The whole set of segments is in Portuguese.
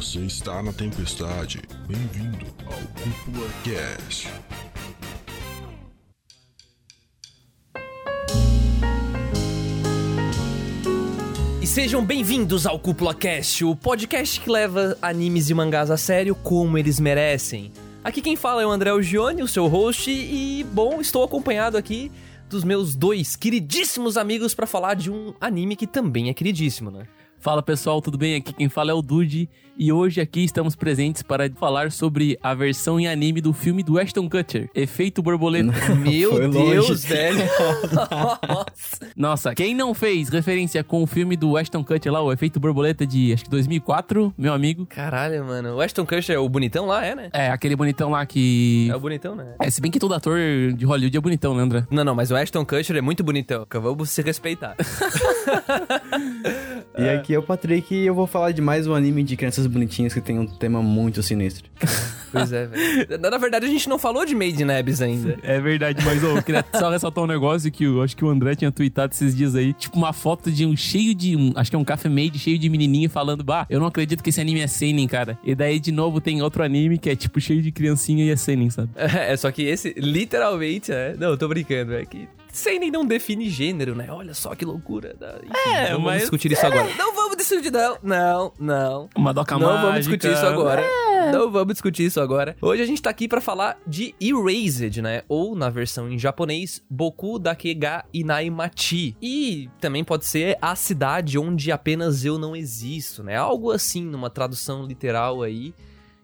Você está na tempestade. Bem-vindo ao Cúpula Cast. E sejam bem-vindos ao Cúpula Cast, o podcast que leva animes e mangás a sério como eles merecem. Aqui quem fala é o André Gione, o seu host, e bom, estou acompanhado aqui dos meus dois queridíssimos amigos para falar de um anime que também é queridíssimo, né? Fala pessoal, tudo bem? Aqui quem fala é o Dude e hoje aqui estamos presentes para falar sobre a versão em anime do filme do Ashton Kutcher, Efeito Borboleta. Meu Foi Deus, longe. velho. Nossa. Nossa, quem não fez referência com o filme do Ashton Kutcher lá, o Efeito Borboleta de acho que 2004, meu amigo? Caralho, mano. O Ashton Kutcher é o bonitão lá, é, né? É, aquele bonitão lá que... É o bonitão, né? É, se bem que todo ator de Hollywood é bonitão, né, André? Não, não, mas o Ashton Kutcher é muito bonitão. que Vamos se respeitar. E aqui é o Patrick e eu vou falar de mais um anime de crianças bonitinhas que tem um tema muito sinistro. pois é, velho. Na verdade, a gente não falou de Made in Abyss ainda. É verdade, mas ô, eu queria só ressaltar um negócio que eu acho que o André tinha tweetado esses dias aí. Tipo, uma foto de um cheio de. Um, acho que é um café made cheio de menininha falando, bah, eu não acredito que esse anime é Seinen, cara. E daí, de novo, tem outro anime que é tipo cheio de criancinha e é Seinen, sabe? É, só que esse, literalmente, é. Não, eu tô brincando, é que. Seinen não define gênero, né? Olha só que loucura. né? Enfim, É, não vamos mas- discutir isso agora. Não vamos discutir, não. Não, não. Uma doca Não mágica. vamos discutir isso agora. Não vamos discutir isso agora. Hoje a gente tá aqui pra falar de Erased, né? Ou, na versão em japonês, Boku Dake ga Inaimachi. E também pode ser a cidade onde apenas eu não existo, né? Algo assim, numa tradução literal aí.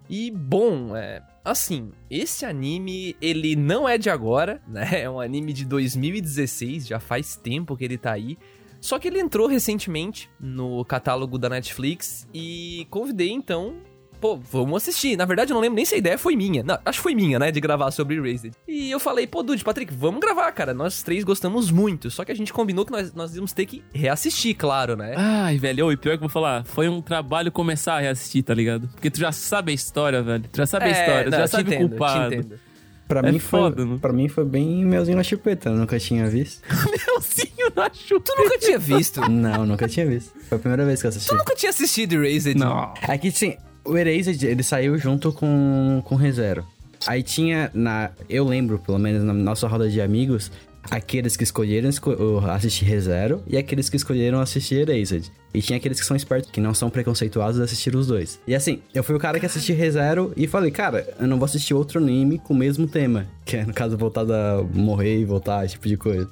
E, bom, é... Assim, esse anime, ele não é de agora, né? É um anime de 2016, já faz tempo que ele tá aí. Só que ele entrou recentemente no catálogo da Netflix e convidei então. Pô, vamos assistir. Na verdade, eu não lembro nem se a ideia foi minha. Não, acho que foi minha, né? De gravar sobre Erased. E eu falei, pô, Dude, Patrick, vamos gravar, cara. Nós três gostamos muito. Só que a gente combinou que nós, nós íamos ter que reassistir, claro, né? Ai, velho, e pior que eu vou falar, foi um trabalho começar a reassistir, tá ligado? Porque tu já sabe a história, velho. Tu já sabe a história, tu É, não, já te sabe o entendo, culpado. Te entendo. Pra, É mim, foi, foda, né? pra mim foi bem melzinho na chupeta, eu nunca tinha visto. Meuzinho na chuta. Tu nunca tinha visto? Não, nunca tinha visto. Foi a primeira vez que eu assisti. tu nunca tinha assistido Erased? Não. É que, sim, o Erased, ele saiu junto com, com ReZero. Aí tinha, na, eu lembro, pelo menos na nossa roda de amigos, aqueles que escolheram esco- assistir ReZero e aqueles que escolheram assistir Erased. E tinha aqueles que são espertos, que não são preconceituosos de assistir os dois. E assim, eu fui o cara que assisti ReZero e falei, cara, eu não vou assistir outro anime com o mesmo tema. Que é, no caso, voltar a morrer e voltar, esse tipo de coisa.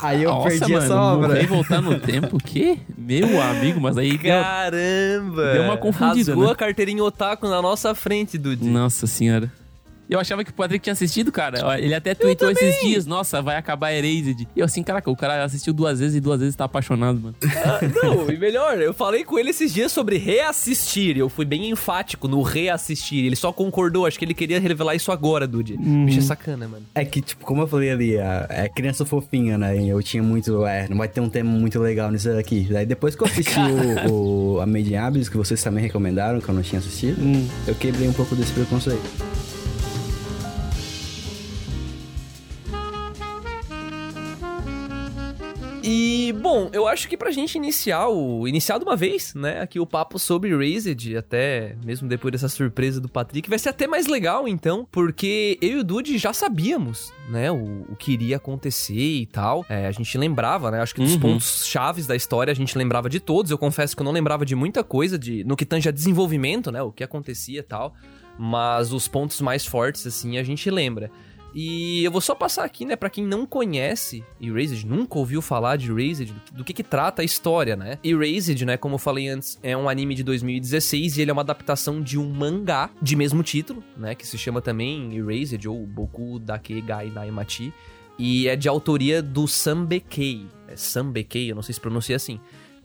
Aí eu Nossa, perdi mano, essa obra. morrer e voltar no tempo, o quê? Meu amigo, mas aí... deu- Caramba! Deu uma confundida, Rasgou né? a carteirinha otaku na nossa frente, Dude. Nossa senhora. Eu achava que o Patrick tinha assistido, cara. Ele até tweetou esses dias, nossa, vai acabar Erased. E eu assim, caraca, o cara assistiu duas vezes e duas vezes tá apaixonado, mano. Ah, não, e melhor, eu falei com ele esses dias sobre reassistir. Eu fui bem enfático no reassistir. Ele só concordou, acho que ele queria revelar isso agora, Dude. Bicho é sacana, mano. É que, tipo, como eu falei ali, é criança fofinha, né? E eu tinha muito. É, não vai ter um tema muito legal nisso daqui. Daí depois que eu assisti o, o- a Made in Abyss, que vocês também recomendaram, que eu não tinha assistido, eu quebrei um pouco desse preconceito. E, bom, eu acho que pra gente iniciar o. Iniciar de uma vez, né? Aqui o papo sobre Raised, até mesmo depois dessa surpresa do Patrick, vai ser até mais legal, então, porque eu e o Dude já sabíamos, né? O, o que iria acontecer e tal. É, a gente lembrava, né? Acho que dos Uhum. pontos chaves da história a gente lembrava de todos. Eu confesso que eu não lembrava de muita coisa de, no que tange a desenvolvimento, né? O que acontecia e tal. Mas os pontos mais fortes, assim, a gente lembra. E eu vou só passar aqui, né, Pra quem não conhece Erased, nunca ouviu falar de Erased, do que, do que que trata a história, né? Erased, né, como eu falei antes, é um anime de 2016 e ele é uma adaptação de um mangá de mesmo título, né, que se chama também Erased ou Boku Dake Gai Naimachi, e é de autoria do Sambekei. É Sambekei, eu não sei se pronuncia assim.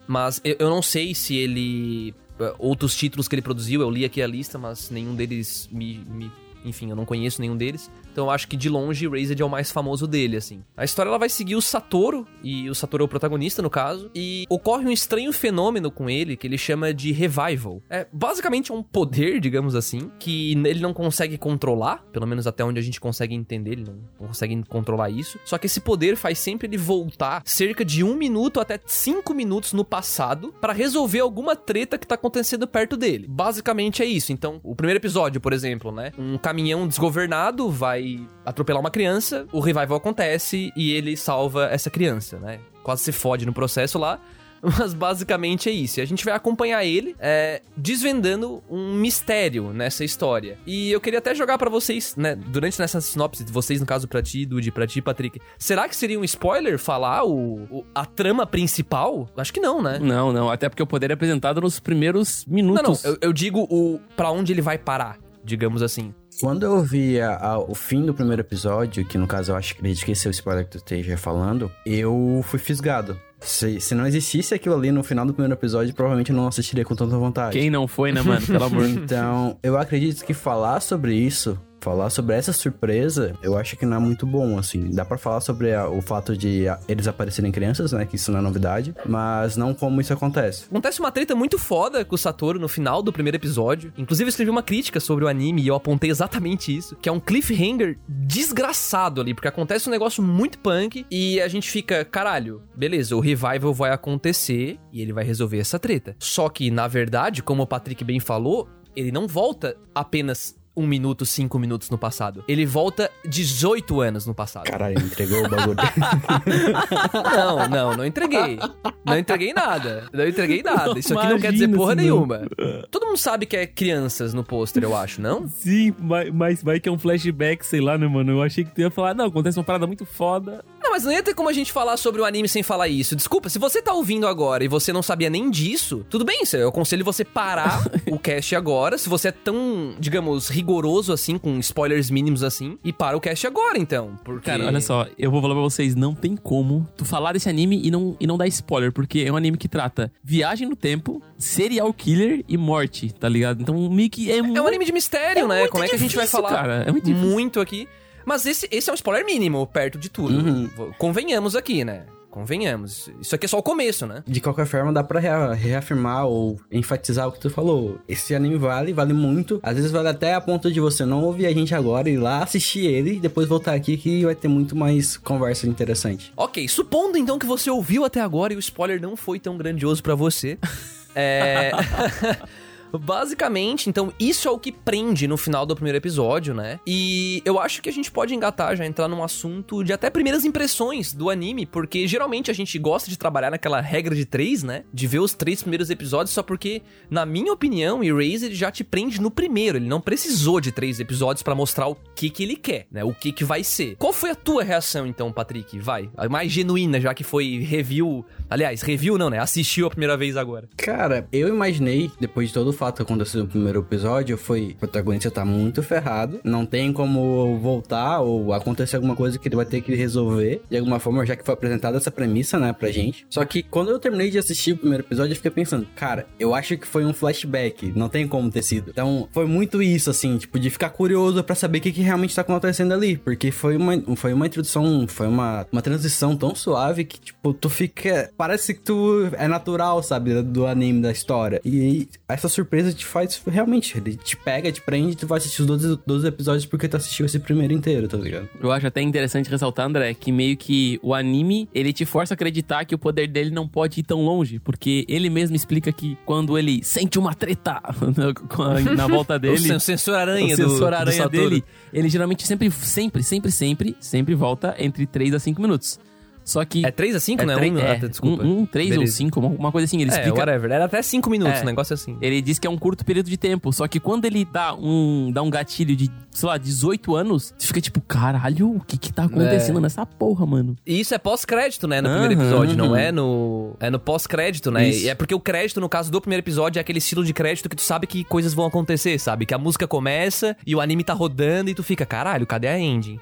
Mas eu, eu não sei se ele. eh, Outros títulos que ele produziu, eu li aqui a lista, mas nenhum deles me, me enfim, eu não conheço nenhum deles. Então eu acho que de longe Erased é o mais famoso dele, assim. A história ela vai seguir o Satoru, e o Satoru é o protagonista no caso, e ocorre um estranho fenômeno com ele que ele chama de revival. É basicamente é um poder, digamos assim, que ele não consegue controlar, pelo menos até onde a gente consegue entender, ele não consegue controlar isso. Só que esse poder faz sempre ele voltar cerca de um minuto até cinco minutos no passado para resolver alguma treta que tá acontecendo perto dele. Basicamente é isso. Então, o primeiro episódio, por exemplo, né? Um caminhão desgovernado vai atropelar uma criança, o revival acontece e ele salva essa criança, né? Quase se fode no processo lá. Mas basicamente é isso. A gente vai acompanhar ele é, desvendando um mistério nessa história. E eu queria até jogar para vocês, né? Durante nessa sinopse, vocês, no caso, pra ti, Dude, pra ti, Patrick. Será que seria um spoiler falar o, o, a trama principal? Acho que não, né? Não, não. Até porque o poder é apresentado nos primeiros minutos. Não, não. Eu, eu digo o para onde ele vai parar, digamos assim. Quando eu vi a, a, o fim do primeiro episódio, que no caso eu acho que esse é o spoiler que tu esteja falando, eu fui fisgado. Se, se não existisse aquilo ali no final do primeiro episódio, provavelmente eu não assistiria com tanta vontade. Quem não foi, né, mano? Pelo amor de Então, eu acredito que falar sobre isso falar sobre essa surpresa, eu acho que não é muito bom, assim. Dá para falar sobre a, o fato de a, eles aparecerem crianças, né? Que isso não é novidade, mas não como isso acontece. Acontece uma treta muito foda com o Satoru no final do primeiro episódio. Inclusive, eu escrevi uma crítica sobre o anime e eu apontei exatamente isso, que é um cliffhanger desgraçado ali, porque acontece um negócio muito punk e a gente fica, caralho, beleza, o revival vai acontecer e ele vai resolver essa treta. Só que, na verdade, como o Patrick bem falou, ele não volta apenas um minuto, cinco minutos no passado. Ele volta 18 anos no passado. Caralho, entregou o bagulho. não, não, não entreguei. Não entreguei nada. Não entreguei nada. Isso aqui Imagina não quer dizer porra nenhuma. Todo mundo sabe que é crianças no pôster, eu acho, não? Sim, mas vai que é um flashback, sei lá, né, mano? Eu achei que tu ia falar, não, acontece uma parada muito foda. Não, mas não ia ter como a gente falar sobre o anime sem falar isso. Desculpa, se você tá ouvindo agora e você não sabia nem disso, tudo bem, eu aconselho você parar o cast agora. Se você é tão, digamos, rigoroso assim, com spoilers mínimos assim, e para o cast agora, então. Porque... Cara, olha só, eu vou falar pra vocês, não tem como tu falar desse anime e não, e não dar spoiler, porque é um anime que trata viagem no tempo, serial killer e morte, tá ligado? Então, meio que é, é muito... um anime de mistério, é né? Como é que a gente vai falar cara? É muito, muito aqui? Mas esse, esse é um spoiler mínimo, perto de tudo. Uhum. Convenhamos aqui, né? Convenhamos. Isso aqui é só o começo, né? De qualquer forma, dá pra reafirmar ou enfatizar o que tu falou. Esse anime vale, vale muito. Às vezes vale até a ponto de você não ouvir a gente agora, ir lá assistir ele e depois voltar aqui que vai ter muito mais conversa interessante. Ok, supondo então que você ouviu até agora e o spoiler não foi tão grandioso para você. é. Basicamente, então, isso é o que prende no final do primeiro episódio, né? E eu acho que a gente pode engatar, já entrar num assunto de até primeiras impressões do anime, porque geralmente a gente gosta de trabalhar naquela regra de três, né? De ver os três primeiros episódios, só porque, na minha opinião, Erased já te prende no primeiro. Ele não precisou de três episódios para mostrar o que que ele quer, né? O que que vai ser. Qual foi a tua reação, então, Patrick? Vai. A mais genuína, já que foi review. Aliás, review não, né? Assistiu a primeira vez agora. Cara, eu imaginei, depois de todo o fato aconteceu no primeiro episódio foi: o protagonista tá muito ferrado, não tem como voltar ou acontecer alguma coisa que ele vai ter que resolver de alguma forma, já que foi apresentada essa premissa, né, pra gente. Só que quando eu terminei de assistir o primeiro episódio, eu fiquei pensando, cara, eu acho que foi um flashback, não tem como ter sido. Então, foi muito isso, assim, tipo, de ficar curioso para saber o que, que realmente tá acontecendo ali, porque foi uma, foi uma introdução, foi uma, uma transição tão suave que, tipo, tu fica. Parece que tu é natural, sabe, do anime, da história. E essa surpresa te faz realmente, ele te pega, te prende, tu vai assistir os 12, 12 episódios porque tu assistiu esse primeiro inteiro, tá ligado? Eu acho até interessante ressaltar, André, que meio que o anime, ele te força a acreditar que o poder dele não pode ir tão longe, porque ele mesmo explica que quando ele sente uma treta na volta dele, o sensor aranha, o sensor aranha dele, ele geralmente sempre, sempre, sempre, sempre, sempre volta entre 3 a 5 minutos. Só que. É 3 a 5, é né? 3, um, é, ah, desculpa. Um, um 3 ou 5, uma, coisa assim. Ele é, explica. whatever. Era até 5 minutos, é, um negócio assim. Ele diz que é um curto período de tempo. Só que quando ele dá um, dá um gatilho de, sei lá, 18 anos, você fica tipo, caralho, o que que tá acontecendo é. nessa porra, mano? E isso é pós-crédito, né? No uh -huh, primeiro episódio, uh -huh. não é no. É no pós-crédito, né? Isso. E é porque o crédito, no caso do primeiro episódio, é aquele estilo de crédito que tu sabe que coisas vão acontecer, sabe? Que a música começa e o anime tá rodando e tu fica, caralho, cadê a ending?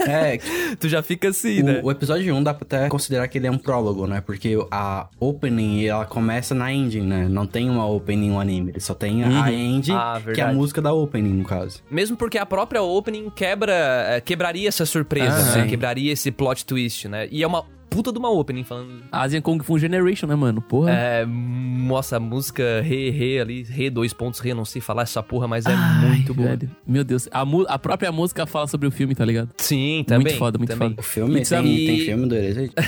É, tu já fica assim, o, né? o episódio 1 dá pra até considerar que ele é um prólogo, né? Porque a opening, ela começa na ending, né? Não tem uma opening no anime, ele só tem a ending, Ah, que é a música da opening, no caso. Mesmo porque a própria opening quebra, é, quebraria essa surpresa, Ah, né? Quebraria esse plot twist, né? E é uma puta de uma opening falando. Asian Kung Fu Generation, né, mano? Porra. É, nossa, a música re, re ali, re, dois pontos, re, não sei falar essa porra, mas é Ai, muito boa. velho. Meu Deus. A, mu- a própria música fala sobre o filme, tá ligado? Sim, também. Muito foda, muito também. foda. O filme, E sabe- tem, tem filme do Erased?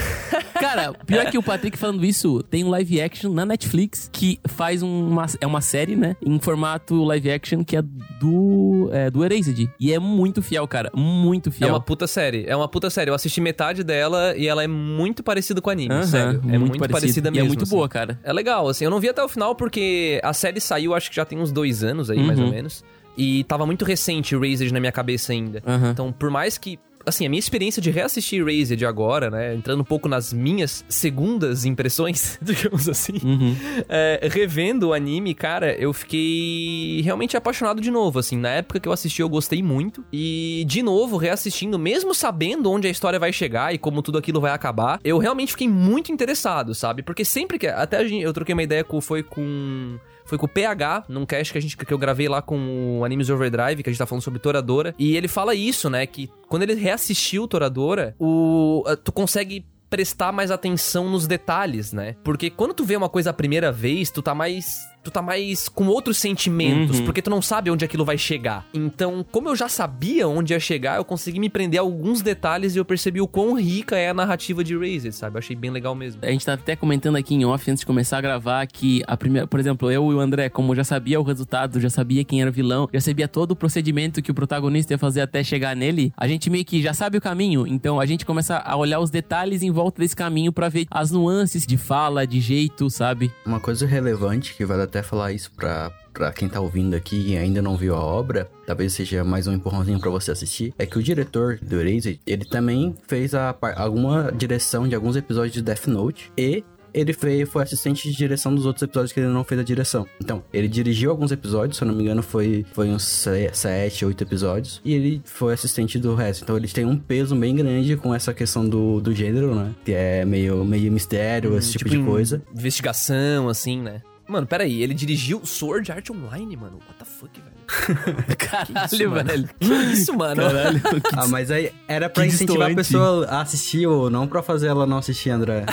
Cara, pior que o Patrick falando isso, tem um live action na Netflix que faz uma. É uma série, né? Em formato live action que é do. É, do Erased. E é muito fiel, cara. Muito É fiel. uma puta série, é uma puta série. Eu assisti metade dela e ela é muito parecida com o anime, Aham, sério. É muito, parecida E mesmo. é muito assim. boa, cara. É legal, assim, eu não vi até o final porque a série saiu, acho que já tem uns dois anos aí, mais ou Uhum. menos. E tava muito recente o Razed na minha cabeça ainda. Então, por mais que. Assim, a minha experiência de reassistir Razed agora, né? Entrando um pouco nas minhas segundas impressões, digamos assim. Uhum. é, revendo o anime, cara, eu fiquei realmente apaixonado de novo, assim. Na época que eu assisti, eu gostei muito. E, de novo, reassistindo, mesmo sabendo onde a história vai chegar e como tudo aquilo vai acabar, eu realmente fiquei muito interessado, sabe? Porque sempre que... Até eu troquei uma ideia com... Foi com... Foi com o PH, num cast que, a gente, que eu gravei lá com o Animes Overdrive, que a gente tá falando sobre Toradora. E ele fala isso, né? Que quando ele reassistiu Toradora, o, tu consegue prestar mais atenção nos detalhes, né? Porque quando tu vê uma coisa a primeira vez, tu tá mais. Tu tá mais com outros sentimentos, Uhum. porque tu não sabe onde aquilo vai chegar. Então, como eu já sabia onde ia chegar, eu consegui me prender a alguns detalhes e eu percebi o quão rica é a narrativa de Razed, sabe? Eu achei bem legal mesmo. A gente tá até comentando aqui em off antes de começar a gravar que a primeira, por exemplo, eu e o André, como já sabia o resultado, já sabia quem era o vilão, já sabia todo o procedimento que o protagonista ia fazer até chegar nele, a gente meio que já sabe o caminho, então a gente começa a olhar os detalhes em volta desse caminho pra ver as nuances de fala, de jeito, sabe? Uma coisa relevante, que vale até falar isso pra, pra quem tá ouvindo aqui e ainda não viu a obra, talvez seja mais um empurrãozinho pra você assistir, é que o diretor do Erased, ele também fez a, alguma direção de alguns episódios de Death Note e ele foi, foi assistente de direção dos outros episódios que ele não fez a direção. Então, ele dirigiu alguns episódios, se eu não me engano, foi, foi uns se- sete, oito episódios. E ele foi assistente do resto. Então, eles têm um peso bem grande com essa questão do, do gênero, né? Que é meio, meio mistério, esse tipo, de em coisa. Investigação, assim, né? Mano, peraí, ele dirigiu Sword Art Online, mano? What the fuck, velho? Caralho, mano? velho. Que isso, mano? Caralho. Ah, mas aí era pra que incentivar a pessoa a assistir ou não pra fazer ela não assistir, André.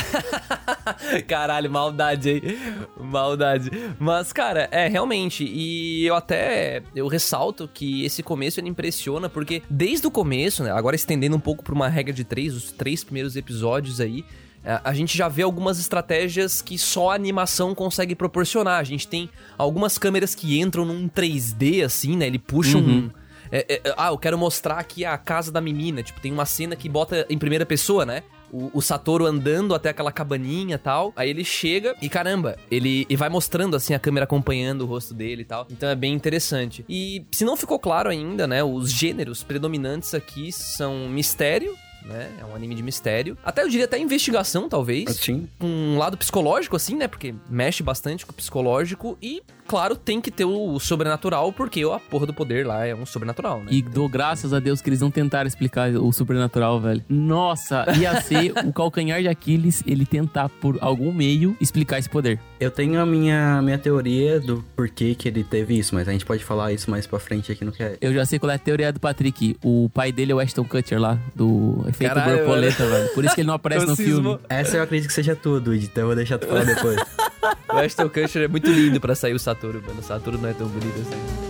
Caralho, maldade aí. Maldade. Mas, cara, é, realmente. E eu até. Eu ressalto que esse começo ele impressiona, porque desde o começo, né? Agora estendendo um pouco pra uma regra de três, os três primeiros episódios aí. A a gente já vê algumas estratégias que só a animação consegue proporcionar. A gente tem algumas câmeras que entram num 3D, assim, né? Ele puxa um. é, é, é, ah, eu quero mostrar aqui a casa da menina. Tipo, tem uma cena que bota em primeira pessoa, né? O, o Satoru andando até aquela cabaninha e tal. Aí ele chega e caramba, ele e vai mostrando assim a câmera acompanhando o rosto dele e tal. Então é bem interessante. E se não ficou claro ainda, né? Os gêneros predominantes aqui são mistério. Né? É um anime de mistério. Até eu diria até investigação, talvez Assim. um lado psicológico, assim, né? Porque mexe bastante com o psicológico. E, claro, tem que ter o sobrenatural, porque a porra do poder lá é um sobrenatural, né? E dou graças a Deus que eles não tentaram explicar o sobrenatural, velho. Nossa, ia ser o calcanhar de Aquiles ele tentar, por algum meio, explicar esse poder. Eu tenho a minha, minha teoria do porquê que ele teve isso, mas a gente pode falar isso mais pra frente aqui no que Eu já sei qual é a teoria do Patrick. O pai dele é o Ashton Kutcher lá, do efeito Caralho, borboleta, velho. Por isso que ele não aparece Eu no cismo. filme. Essa eu acredito que seja tudo, então eu vou deixar tu falar depois. O Ashton Kutcher é muito lindo pra sair o Satoru, mano. O Satoru não é tão bonito assim.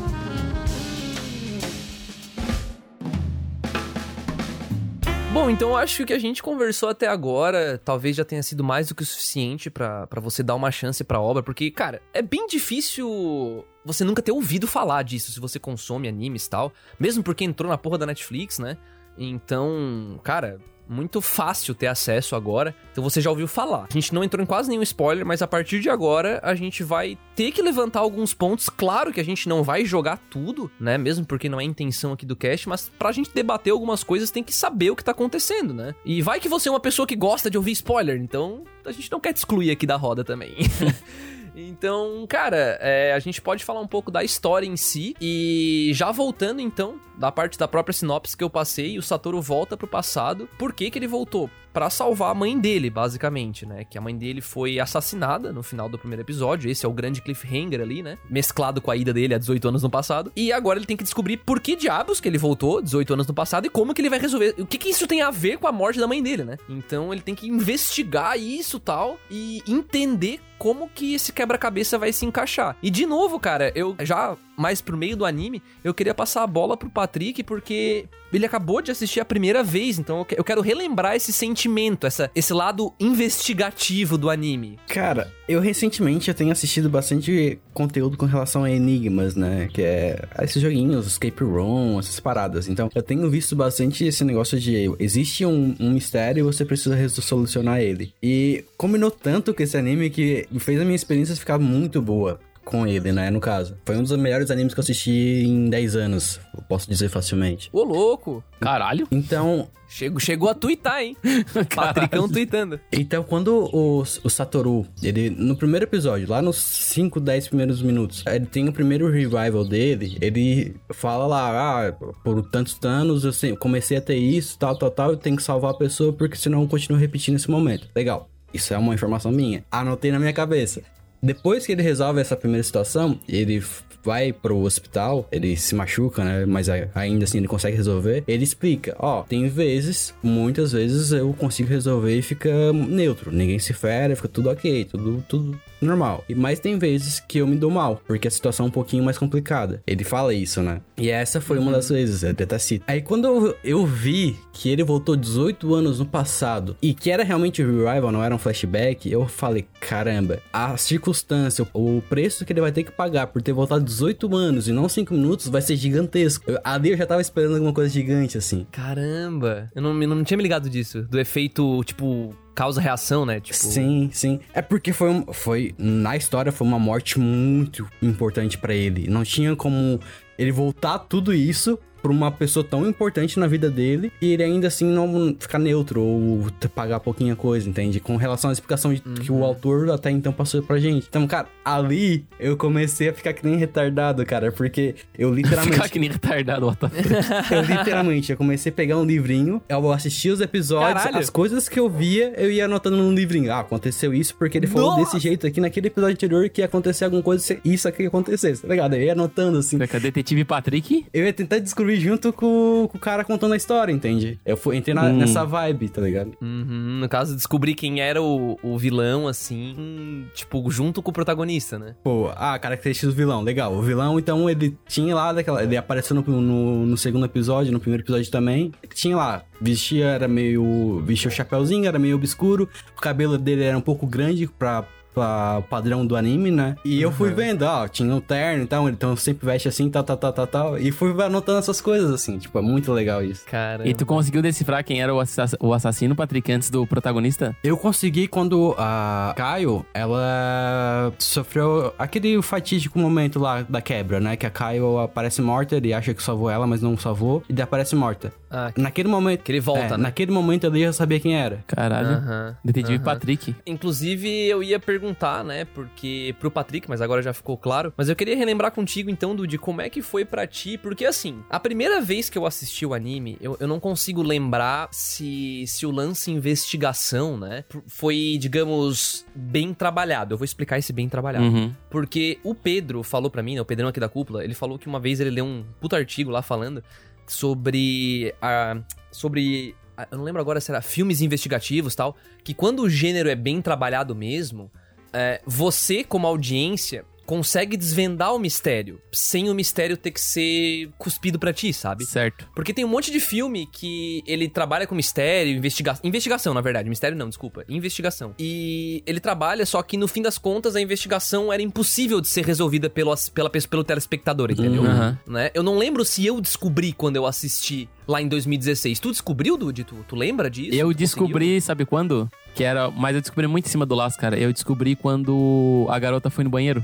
Bom, então eu acho que o que a gente conversou até agora talvez já tenha sido mais do que o suficiente pra você dar uma chance pra obra, porque, cara, é bem difícil você nunca ter ouvido falar disso se você consome animes e tal, mesmo porque entrou na porra da Netflix, né? Então, cara, muito fácil ter acesso agora. Então você já ouviu falar. A gente não entrou em quase nenhum spoiler, mas a partir de agora a gente vai ter que levantar alguns pontos. Claro que a gente não vai jogar tudo, né? Mesmo porque não é intenção aqui do cast, mas pra gente debater algumas coisas tem que saber o que tá acontecendo, né? E vai que você é uma pessoa que gosta de ouvir spoiler, então a gente não quer te excluir aqui da roda também. Então, cara, é, a gente pode falar um pouco da história em si. E já voltando, então, da parte da própria sinopse que eu passei, o Satoru volta pro passado. Por que, que ele voltou? Pra salvar a mãe dele, basicamente, né? Que a mãe dele foi assassinada no final do primeiro episódio. Esse é o grande cliffhanger ali, né? Mesclado com a ida dele há 18 anos no passado. E agora ele tem que descobrir por que diabos que ele voltou 18 anos no passado e como que ele vai resolver. O que que isso tem a ver com a morte da mãe dele, né? Então ele tem que investigar isso tal e entender como que esse quebra-cabeça vai se encaixar. E de novo, cara, eu já mais pro meio do anime, eu queria passar a bola pro Patrick porque ele acabou de assistir a primeira vez, então eu quero relembrar esse sentimento, essa, esse lado investigativo do anime. Cara, eu recentemente eu tenho assistido bastante conteúdo com relação a enigmas, né? Que é esses joguinhos, escape room, essas paradas. Então, eu tenho visto bastante esse negócio de existe um, um mistério e você precisa solucionar ele. E combinou tanto com esse anime que fez a minha experiência ficar muito boa com ele, né? No caso. Foi um dos melhores animes que eu assisti em 10 anos, posso dizer facilmente. Ô, louco! Caralho! Então. Chegou, chegou a twittar, hein? Patricão tweetando. Então, quando o, o Satoru, ele, no primeiro episódio, lá nos 5, 10 primeiros minutos, ele tem o primeiro revival dele, ele fala lá, ah, por tantos anos eu sempre, comecei a ter isso, tal, tal, tal, eu tenho que salvar a pessoa porque senão eu continuo repetindo esse momento. Legal. Isso é uma informação minha. Anotei na minha cabeça. Depois que ele resolve essa primeira situação, ele vai pro hospital, ele se machuca, né? Mas ainda assim ele consegue resolver. Ele explica: Ó, oh, tem vezes, muitas vezes eu consigo resolver e fica neutro. Ninguém se fere, fica tudo ok, tudo, tudo normal. E mas tem vezes que eu me dou mal, porque a situação é um pouquinho mais complicada. Ele fala isso, né? E essa foi uma das vezes, ele até cita. Aí quando eu, eu vi que ele voltou 18 anos no passado e que era realmente o revival, não era um flashback, eu falei, caramba, a circunstância, o preço que ele vai ter que pagar por ter voltado 18 anos e não 5 minutos vai ser gigantesco. Eu, ali eu já tava esperando alguma coisa gigante assim. Caramba, eu não, eu não tinha me ligado disso, do efeito, tipo, causa-reação, né? Tipo... Sim, sim. É porque foi, um, foi. Na história, foi uma morte muito importante para ele. Não tinha como ele voltar tudo isso pra uma pessoa tão importante na vida dele e ele ainda assim não ficar neutro ou pagar pouquinha coisa, entende? Com relação à explicação de, uhum. que o uhum. autor até então passou pra gente. Então, cara, ali eu comecei a ficar que nem retardado, cara, porque eu literalmente. ficar que nem retardado, Eu literalmente, eu comecei a pegar um livrinho, eu assistia os episódios, Caralho. as coisas que eu via, eu ia anotando num livrinho. Ah, aconteceu isso porque ele falou Nossa. desse jeito aqui naquele episódio anterior que ia acontecer alguma coisa, isso aqui acontecesse, tá ligado? Eu ia anotando assim. Detetive Patrick? Eu ia tentar descobrir junto com, com, o cara contando a história, entende? Eu fui, entrei na, hum. nessa vibe, tá ligado? Uhum, no caso, descobrir quem era o, o vilão, assim, tipo, junto com o protagonista, né? Pô, ah, características do vilão, legal. O vilão, então, ele tinha lá daquela. Ele apareceu no, no, no segundo episódio, no primeiro episódio também. Tinha lá, vestia, era meio. vestia o chapéuzinho, era meio obscuro. O cabelo dele era um pouco grande pra pra padrão do anime, né? E uhum. eu fui uhum. vendo, ó, tinha um terno e tal, então sempre veste assim, tal, tal, tal, tal, tal. E fui anotando essas coisas, assim, tipo, é muito legal isso. Cara. E tu conseguiu decifrar quem era o, assass o assassino, Patrick, antes do protagonista? Eu consegui quando a Caio, ela sofreu aquele fatídico momento lá da quebra, né? Que a Caio aparece morta, ele acha que salvou ela, mas não salvou, e daí aparece morta. Ah, naquele momento. Que ele volta, é, né? Naquele momento eu já sabia quem era. Caralho. Uhum, Detetive uhum. Patrick. Inclusive, eu ia perguntar, né? Porque. Pro Patrick, mas agora já ficou claro. Mas eu queria relembrar contigo, então, do de como é que foi para ti. Porque assim, a primeira vez que eu assisti o anime, eu, eu não consigo lembrar se, se o lance investigação, né? Foi, digamos, bem trabalhado. Eu vou explicar esse bem trabalhado. Uhum. Porque o Pedro falou para mim, né? O Pedrão aqui da cúpula, ele falou que uma vez ele leu um puto artigo lá falando sobre a. sobre. Eu não lembro agora se era filmes investigativos tal. Que quando o gênero é bem trabalhado mesmo, é, você, como audiência, consegue desvendar o mistério, sem o mistério ter que ser cuspido para ti, sabe? Certo. Porque tem um monte de filme que ele trabalha com mistério, investigação, investigação, na verdade, mistério não, desculpa, investigação. E ele trabalha, só que no fim das contas a investigação era impossível de ser resolvida pelo, pela, pelo telespectador, entendeu? Uhum. Né? Eu não lembro se eu descobri quando eu assisti lá em 2016. Tu descobriu, Dude? Tu, tu lembra disso? Eu Tu descobri, conseguiu? sabe quando? Que era. Mas eu descobri muito em cima do laço, cara. Eu descobri quando a garota foi no banheiro.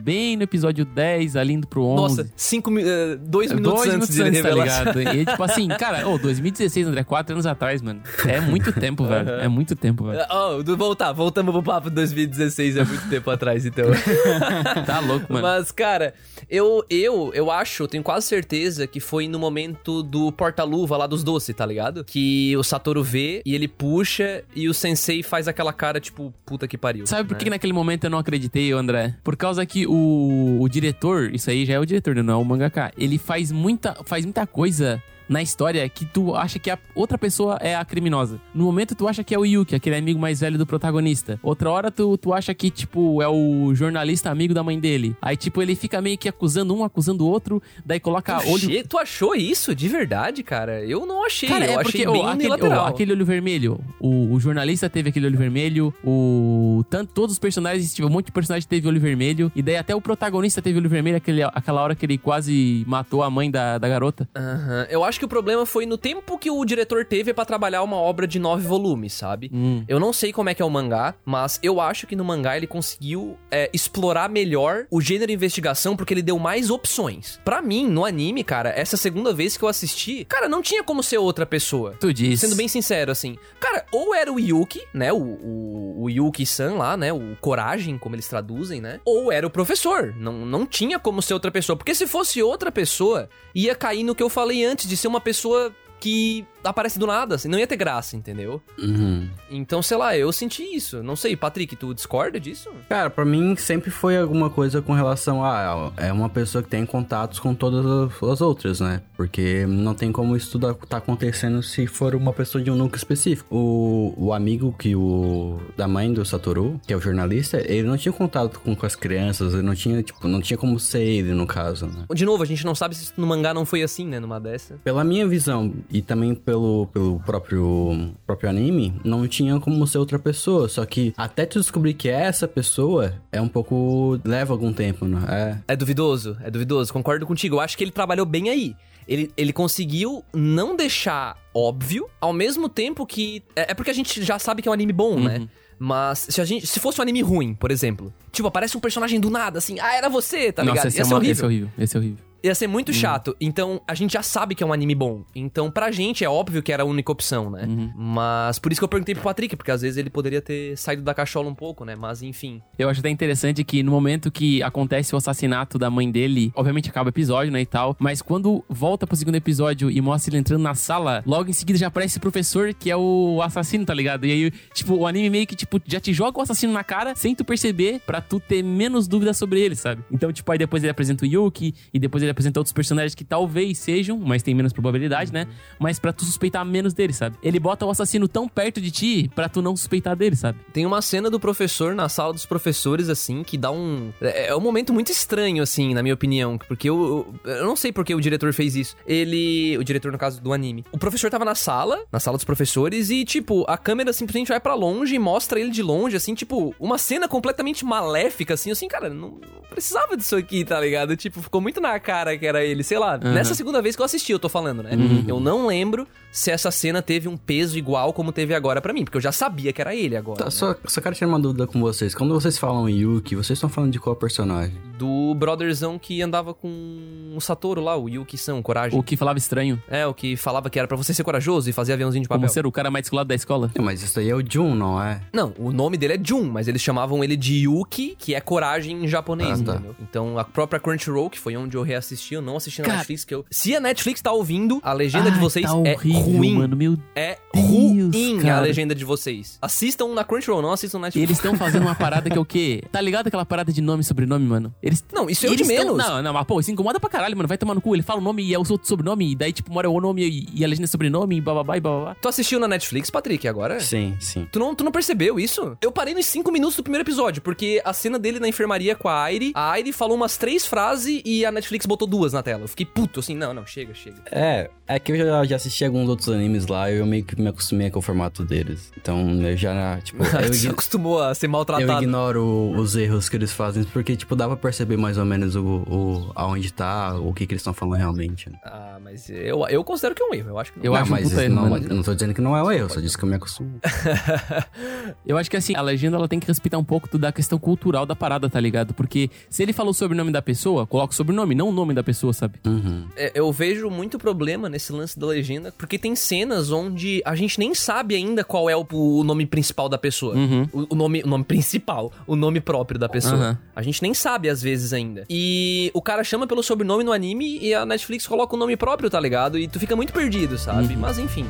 Bem no episódio 10, ali indo pro 11. Nossa, cinco, eh, dois minutos Dois antes minutos antes, tá ligado? E tipo assim, cara, ô, 2016, André, quatro anos atrás, mano. É muito tempo, velho. É muito tempo, velho. Oh, do- voltar, voltamos pro papo de 2016, é muito tempo atrás, então. Tá louco, mano. Mas, cara, eu, eu, eu acho, eu tenho quase certeza que foi no momento do porta-luva lá dos doces, tá ligado? Que o Satoru vê e ele puxa e o sensei faz aquela cara, tipo, puta que pariu. Sabe por né? que naquele momento eu não acreditei, André? Por causa que o, o diretor, isso aí já é o diretor, né? não é o mangaka. Ele faz muita, faz muita coisa na história que tu acha que a outra pessoa é a criminosa. No momento tu acha que é o Yuki, aquele amigo mais velho do protagonista. Outra hora tu, tu acha que, tipo, é o jornalista amigo da mãe dele. Aí, tipo, ele fica meio que acusando um, acusando o outro, daí coloca Tu, olho... tu achou isso de verdade, cara? Eu não achei. Cara, eu é achei porque bem ô, aquele, ô, aquele olho vermelho, o, o jornalista teve aquele olho vermelho, o tanto todos os personagens, tipo, um monte de personagem teve olho vermelho, e daí até o protagonista teve olho vermelho, aquele, aquela hora que ele quase matou a mãe da, da garota. Aham. Eu acho que o problema foi no tempo que o diretor teve pra trabalhar uma obra de nove volumes, sabe? Hum. Eu não sei como é que é o mangá, mas eu acho que no mangá ele conseguiu é, explorar melhor o gênero investigação porque ele deu mais opções. Pra mim, no anime, cara, essa segunda vez que eu assisti, cara, não tinha como ser outra pessoa. Tu disse. Sendo bem sincero, assim. Cara, ou era o Yuki, né? O, o, o Yuki-san lá, né? O Coragem, como eles traduzem, né? Ou era o professor. Não, não tinha como ser outra pessoa. Porque se fosse outra pessoa, ia cair no que eu falei antes, de ser uma pessoa que aparece do nada, assim, não ia ter graça, entendeu? Uhum. Então, sei lá, eu senti isso. Não sei, Patrick, tu discorda disso? Cara, pra mim sempre foi alguma coisa com relação a. É uma pessoa que tem contatos com todas as outras, né? Porque não tem como isso tudo tá acontecendo se for uma pessoa de um núcleo específico. O, o amigo que o. da mãe do Satoru, que é o jornalista, ele não tinha contato com, com as crianças, ele não tinha, tipo, não tinha como ser ele no caso, né? De novo, a gente não sabe se no mangá não foi assim, né? Numa dessa. Pela minha visão e também pelo, pelo próprio, próprio anime, não tinha como ser outra pessoa. Só que até tu descobrir que é essa pessoa, é um pouco. leva algum tempo, né? É. É duvidoso, é duvidoso, concordo contigo. Eu acho que ele trabalhou bem aí. Ele, ele conseguiu não deixar óbvio, ao mesmo tempo que. É, é porque a gente já sabe que é um anime bom, né? Mas se, a gente, se fosse um anime ruim, por exemplo, tipo, aparece um personagem do nada, assim, ah, era você, tá ligado? Nossa, esse Ia é, ser uma, horrível. esse é horrível. Esse é horrível. Ia ser muito chato. Então, a gente já sabe que é um anime bom. Então, pra gente, é óbvio que era a única opção, né? Mas por isso que eu perguntei pro Patrick, porque às vezes ele poderia ter saído da cachola um pouco, né? Mas enfim. Eu acho até interessante que no momento que acontece o assassinato da mãe dele, obviamente acaba o episódio, né, e tal, mas quando volta pro segundo episódio e mostra ele entrando na sala, logo em seguida já aparece o professor que é o assassino, tá ligado? E aí, tipo, o anime meio que, tipo, já te joga o assassino na cara sem tu perceber pra tu ter menos dúvidas sobre ele, sabe? Então, tipo, aí depois ele apresenta o Yuki e depois ele apresenta outros personagens que talvez sejam, mas tem menos probabilidade, né? Mas pra tu suspeitar menos dele, sabe? Ele bota o assassino tão perto de ti pra tu não suspeitar dele, sabe? Tem uma cena do professor na sala dos professores, assim, que dá um. É é um momento muito estranho, assim, na minha opinião. Porque eu, eu, não sei por que o diretor fez isso. Ele. O diretor, no caso do anime. O professor tava na sala, na sala dos professores, e, tipo, a câmera simplesmente vai pra longe e mostra ele de longe, assim, tipo, uma cena completamente maléfica, assim, assim, cara, não precisava disso aqui, tá ligado? Tipo, ficou muito na cara que era ele, sei lá. Nessa segunda vez que eu assisti, eu tô falando, né? Eu não lembro se essa cena teve um peso igual como teve agora pra mim, porque eu já sabia que era ele agora. Tá, né? só, só quero tirar uma dúvida com vocês. Quando vocês falam Yuki, vocês estão falando de qual personagem? Do brotherzão que andava com o Satoru lá, o Yuki-san, coragem. O que falava estranho. É, o que falava que era pra você ser corajoso e fazer aviãozinho de papel. Como ser o cara mais descolado da escola. É, mas isso aí é o Jun, não é? Não, o nome dele é Jun, mas eles chamavam ele de Yuki, que é coragem em japonês, Ah, tá. entendeu? Então a própria Crunchyroll, que foi onde eu reassisti, eu não assisti na Cara- Netflix, que eu... Se a Netflix tá ouvindo, a legenda de Ai, vocês tá é horrível, ruim. mano. Meu É Deus, ruim a cara. legenda de vocês. Assistam na Crunchyroll, não assistam na Netflix. eles estão fazendo uma parada que é o quê? Tá ligado aquela parada de nome e sobrenome, mano? Eles. Não, isso é o de eles tão- menos. Não, não, mas pô, isso incomoda pra caralho, mano. Vai tomar no cu. Ele fala o nome e é o outro sobrenome, e daí, tipo, mora o nome e, e a legenda é sobrenome, e bababá e bababá. Tu assistiu na Netflix, Patrick, agora? Sim, sim. Tu não, tu não percebeu isso? Eu parei nos 5 minutos do primeiro episódio, porque a cena dele na enfermaria com a Aire, a Aire falou umas três frases e a Netflix botou duas na tela. Eu fiquei puto, assim, não, não, chega, chega. É, É que eu já, já assisti alguns outros animes lá e eu meio que me acostumei com o formato deles. Então eu já, tipo, eu, Você acostumou a ser eu maltratado. ignoro os erros que eles fazem, porque, tipo, dá pra perceber mais ou menos o, o aonde tá, o que, que eles estão falando realmente. né? Ah, mas eu, eu considero que é um erro. Eu acho que não. Eu Não, acho um mas erro, não, eu não tô dizendo que não é um erro, só disse que eu me acostumo. Eu acho que assim, a legenda ela tem que respeitar um pouco da questão cultural da parada, tá ligado? Porque se ele falou o sobrenome da pessoa, coloca o sobrenome, não o nome da pessoa, sabe? Uhum. É, eu vejo muito problema nesse lance da legenda, porque tem cenas onde a gente nem sabe ainda qual é o, o nome principal da pessoa. Uhum. O, o nome, o nome principal, o nome próprio da pessoa. Aham. A gente nem sabe às vezes ainda. E o cara chama pelo sobrenome no anime e a Netflix coloca o nome próprio, tá ligado? E tu fica muito perdido, sabe? Uhum. Mas enfim.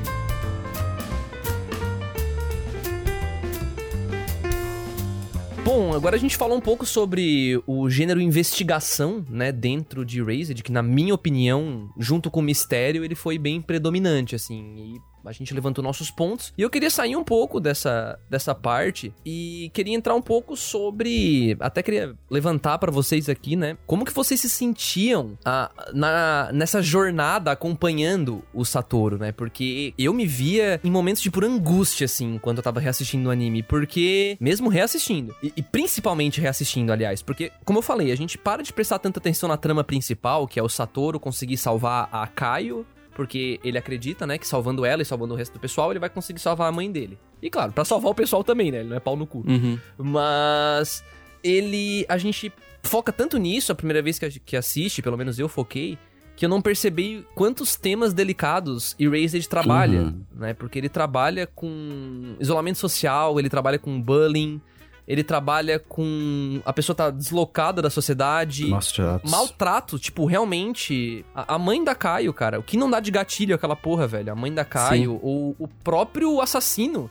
Bom, agora a gente falou um pouco sobre o gênero investigação, né, dentro de Erased, que na minha opinião, junto com o mistério, ele foi bem predominante, assim, e a gente levantou nossos pontos. E eu queria sair um pouco dessa, dessa parte e queria entrar um pouco sobre, até queria levantar pra vocês aqui, né, como que vocês se sentiam ah, na, nessa jornada acompanhando o Satoru, né, porque eu me via em momentos de pura angústia, assim, enquanto eu tava reassistindo o anime, porque, mesmo reassistindo, e, e principalmente reassistindo, aliás, porque, como eu falei, a gente para de prestar tanta atenção na trama principal, que é o Satoru conseguir salvar a Kaio, porque ele acredita, né, que salvando ela e salvando o resto do pessoal, ele vai conseguir salvar a mãe dele. E claro, pra salvar o pessoal também, né, ele não é pau no cu. Uhum. Mas ele. A gente foca tanto nisso a primeira vez que, que assiste, pelo menos eu foquei, que eu não percebi quantos temas delicados Erased trabalha, Uhum. né? Porque ele trabalha com isolamento social, ele trabalha com bullying, ele trabalha com. A pessoa tá deslocada da sociedade. Mostra Maltrato, tipo, realmente. A, a mãe da Caio, cara. O que não dá de gatilho aquela porra, velho? A mãe da Caio, ou o próprio assassino.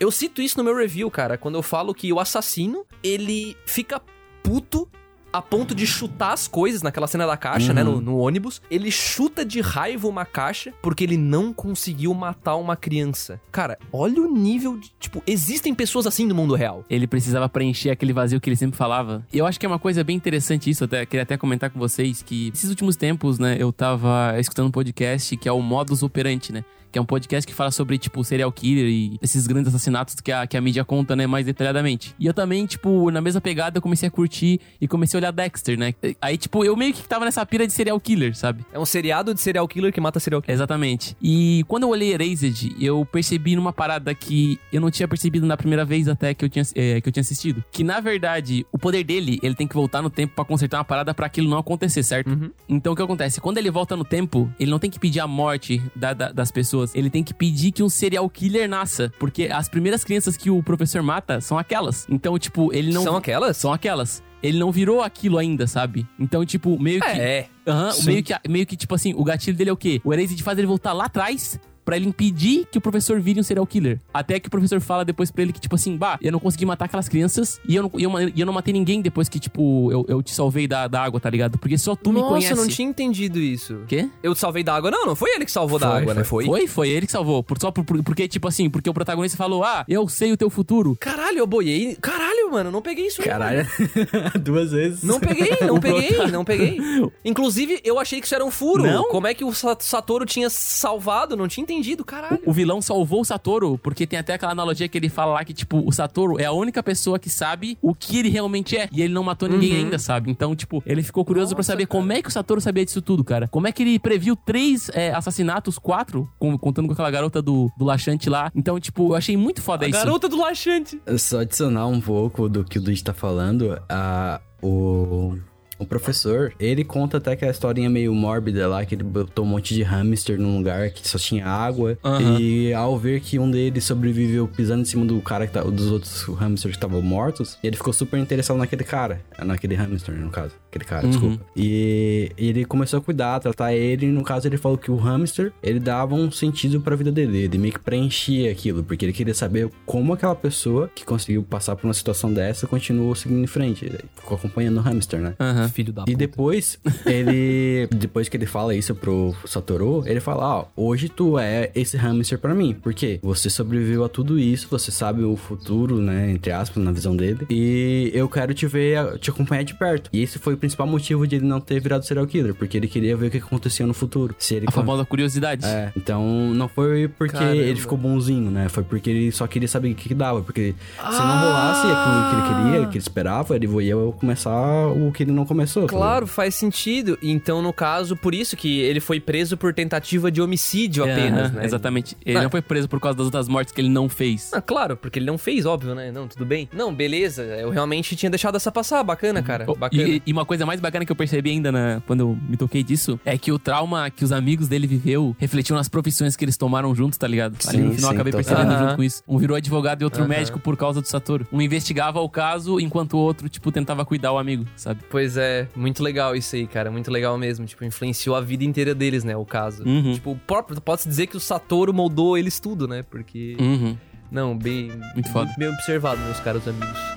Eu cito isso no meu review, cara, quando eu falo que o assassino, ele fica puto a ponto de chutar as coisas naquela cena da caixa, né, no, no ônibus. Ele chuta de raiva uma caixa porque ele não conseguiu matar uma criança. Cara, olha o nível de. Tipo, existem pessoas assim no mundo real. Ele precisava preencher aquele vazio que ele sempre falava. E eu acho que é uma coisa bem interessante isso, até queria até comentar com vocês que esses últimos tempos, né, eu tava escutando um podcast que é o Modus Operandi, né? Que é um podcast que fala sobre, tipo, serial killer e esses grandes assassinatos que a, que a mídia conta, né, mais detalhadamente. E eu também, tipo, na mesma pegada, eu comecei a curtir e comecei a olhar Dexter, né? Aí, tipo, eu meio que tava nessa pira de serial killer, sabe? É um seriado de serial killer que mata serial killer. Exatamente. E quando eu olhei Erased, eu percebi numa parada que eu não tinha percebido na primeira vez até que eu tinha, é, que eu tinha assistido. Que, na verdade, o poder dele, ele tem que voltar no tempo pra consertar uma parada pra aquilo não acontecer, certo? Uhum. Então, o que acontece? Quando ele volta no tempo, ele não tem que pedir a morte da- da- das pessoas. Ele tem que pedir que um serial killer nasça. Porque as primeiras crianças que o professor mata são aquelas. Então, tipo, ele não... São aquelas? São aquelas. Ele não virou aquilo ainda, sabe? Então, tipo, meio que... É. Sim. meio que, meio que, tipo assim, o gatilho dele é o quê? O Erased faz ele voltar lá atrás pra ele impedir que o professor vire um serial killer. Até que o professor fala depois pra ele que, tipo assim, bah, eu não consegui matar aquelas crianças e eu não, eu, eu não matei ninguém depois que, tipo, eu, eu te salvei da, da água, tá ligado? Porque só tu me Nossa, conhece. eu não tinha entendido isso. Quê? Eu te salvei da água. Não, não foi ele que salvou da Foi, água, né? Foi? Foi, foi ele que salvou. Por, só por, por- porque, tipo assim, porque o protagonista falou, ah, eu sei o teu futuro. Caralho, eu boiei. Caralho, mano, não peguei isso aí. Caralho, duas vezes. Não peguei, não peguei, não peguei. Inclusive, eu achei que isso era um furo. Não? Como é que o Sa- Satoru tinha salvado? Não tinha entendido, caralho. O vilão salvou o Satoru, porque tem até aquela analogia que ele fala lá que, tipo, o Satoru é a única pessoa que sabe o que ele realmente é. E ele não matou ninguém Uhum. ainda, sabe? Então, tipo, ele ficou curioso pra Nossa, saber cara. como é que o Satoru sabia disso tudo, cara. Como é que ele previu três é, assassinatos, quatro, com- contando com aquela garota do, do laxante lá. Então, tipo, eu achei muito foda A isso. garota do laxante. Só adicionar um pouco do que o Luigi tá falando, a, o, o professor, ele conta até que a historinha meio mórbida lá, que ele botou um monte de hamster num lugar que só tinha água. Aham. E ao ver que um deles sobreviveu pisando em cima do cara que tá, dos outros hamsters que estavam mortos, ele ficou super interessado naquele cara. Naquele hamster, no caso. Aquele cara, Uhum. desculpa. E ele começou a cuidar, tratar ele. E no caso, ele falou que o hamster, ele dava um sentido pra vida dele. Ele meio que preenchia aquilo, porque ele queria saber como aquela pessoa que conseguiu passar por uma situação dessa continuou seguindo em frente. Ele ficou acompanhando o hamster, né? Aham. Filho da E puta. depois, ele. Depois que ele fala isso pro Satoru, ele fala: Ó, hoje tu é esse hamster pra mim. Por quê? Você sobreviveu a tudo isso, você sabe o futuro, né? Entre aspas, na visão dele. E eu quero te ver, te acompanhar de perto. E esse foi o principal motivo de ele não ter virado serial killer, porque ele queria ver o que acontecia no futuro. Se ele A famosa curiosidade. É, então não foi porque Caramba. ele ficou bonzinho, né? Foi porque ele só queria saber o que, que dava. Porque se não rolasse aquilo que ele queria, que ele esperava, ele ia começar o que ele não começou. tá Claro, faz sentido. Então, no caso, por isso que ele foi preso por tentativa de homicídio apenas, Aham, né? Exatamente. Ele Ah. não foi preso por causa das outras mortes que ele não fez. Ah, claro, porque ele não fez, óbvio, né? Não, tudo bem. Não, beleza. Eu realmente tinha deixado essa passar. Bacana, cara. Oh, Bacana. E, e uma coisa mais bacana que eu percebi ainda na- quando eu me toquei disso é que o trauma que os amigos dele viveu refletiu nas profissões que eles tomaram juntos, tá ligado? Ali no Sim, final sim, acabei total. percebendo junto com isso. Um virou advogado e outro médico por causa do Satoru. Um investigava o caso enquanto o outro, tipo, tentava cuidar o amigo, sabe? Pois é, muito legal isso aí, cara. Muito legal mesmo. Tipo, influenciou a vida inteira deles, né? O caso. Uhum. Tipo, pode-se dizer que o Satoru moldou eles tudo, né? Porque. Uhum. Não, bem. Muito foda. Bem observado, meus caros amigos.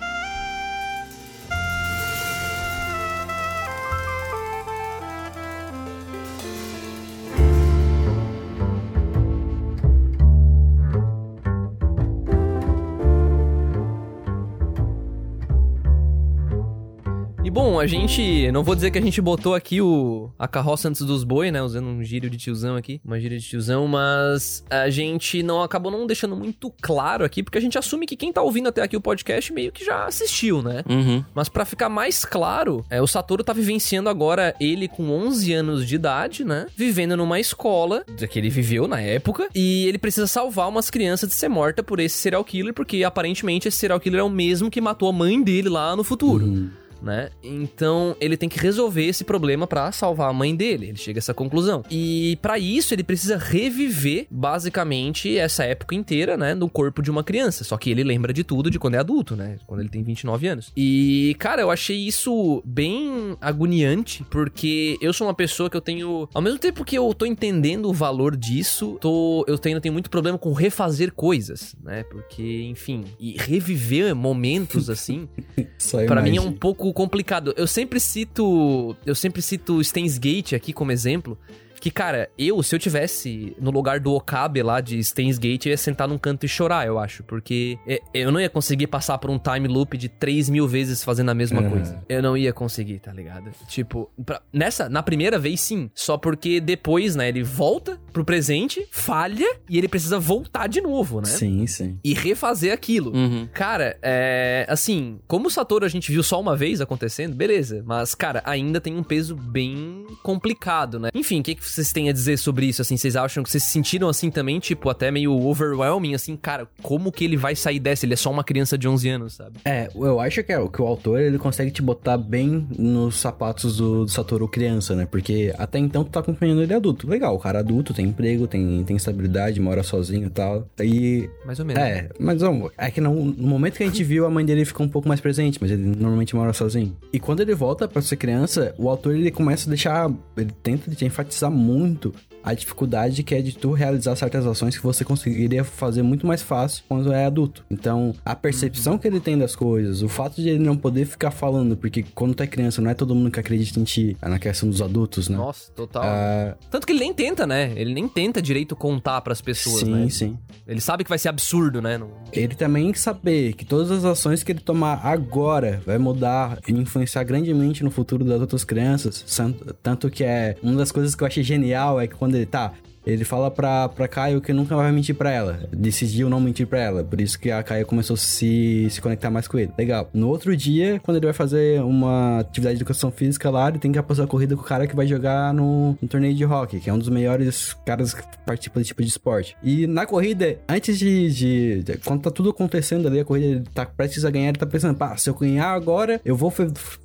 Bom, a gente. Não vou dizer que a gente botou aqui o, a carroça antes dos boi, né? Usando um gírio de tiozão aqui. Uma gíria de tiozão, mas a gente não acabou não deixando muito claro aqui, porque a gente assume que quem tá ouvindo até aqui o podcast meio que já assistiu, né? Uhum. Mas pra ficar mais claro, é, o Satoru tá vivenciando agora ele com 11 anos de idade, né? Vivendo numa escola que ele viveu na época. E ele precisa salvar umas crianças de ser morta por esse serial killer, porque aparentemente esse serial killer é o mesmo que matou a mãe dele lá no futuro. Né? Então ele tem que resolver esse problema pra salvar a mãe dele. Ele chega a essa conclusão. E pra isso ele precisa reviver basicamente essa época inteira, né, no corpo de uma criança. Só que ele lembra de tudo de quando é adulto, né? Quando ele tem 29 anos. E cara, eu achei isso bem agoniante, porque eu sou uma pessoa que eu tenho, ao mesmo tempo que eu tô entendendo o valor disso, tô eu tenho, tenho muito problema com refazer coisas, né? Porque, enfim, e reviver momentos assim, Pra mim é um imagina. Complicado. Eu sempre cito, eu sempre cito Steins Gate aqui como exemplo, que cara, eu se eu tivesse no lugar do Okabe lá de Steins Gate, eu ia sentar num canto e chorar, eu acho, porque é, eu não ia conseguir passar por um time loop de 3 mil vezes fazendo a mesma É. coisa. Eu não ia conseguir, tá ligado? Tipo, pra- nessa, na primeira vez sim, só porque depois, né, ele volta pro presente, falha e ele precisa voltar de novo, né? Sim, sim. E refazer aquilo. Uhum. Cara, é. Assim, como o Satoru a gente viu só uma vez acontecendo, beleza. Mas, cara, ainda tem um peso bem complicado, né? Enfim, o que, que vocês têm a dizer sobre isso? Assim, vocês acham que vocês se sentiram assim também, tipo, até meio overwhelming, assim, cara, como que ele vai sair dessa? Ele é só uma criança de 11 anos, sabe? É, eu acho que, é, que o autor ele consegue te botar bem nos sapatos do, do Satoru criança, né? Porque até então tu tá acompanhando ele adulto. Legal, o cara adulto, tem emprego, tem, tem estabilidade, mora sozinho e tal. E. Mais ou menos. É, mas vamos, é que não, no momento que a gente viu, a mãe dele ficou um pouco mais presente, mas ele normalmente mora sozinho. E quando ele volta pra ser criança, o autor ele começa a deixar. Ele tenta de enfatizar muito a dificuldade que é de tu realizar certas ações que você conseguiria fazer muito mais fácil quando é adulto. Então, a percepção que ele tem das coisas, o fato de ele não poder ficar falando, porque quando tu é criança, não é todo mundo que acredita em ti, é na questão dos adultos, né? Nossa, total. Ah, Tanto que ele nem tenta, né? Ele nem tenta direito contar pras pessoas, sim, né? sim. Ele sabe que vai ser absurdo, né? Não- Ele também saber que todas as ações que ele tomar agora vai mudar e influenciar grandemente no futuro das outras crianças. Tanto que é uma das coisas que eu achei genial é que quando ele tá. Ele fala pra, pra Caio que nunca vai mentir pra ela. Decidiu não mentir pra ela. Por isso que a Caio começou a se, se conectar mais com ele. Legal. No outro dia, quando ele vai fazer uma atividade de educação física lá, ele tem que apostar a corrida com o cara que vai jogar no, no torneio de hockey, que é um dos melhores caras que participam desse tipo de esporte. E na corrida, antes de, de- de- Quando tá tudo acontecendo ali, a corrida ele tá prestes a ganhar, ele tá pensando, pá, se eu ganhar agora, eu vou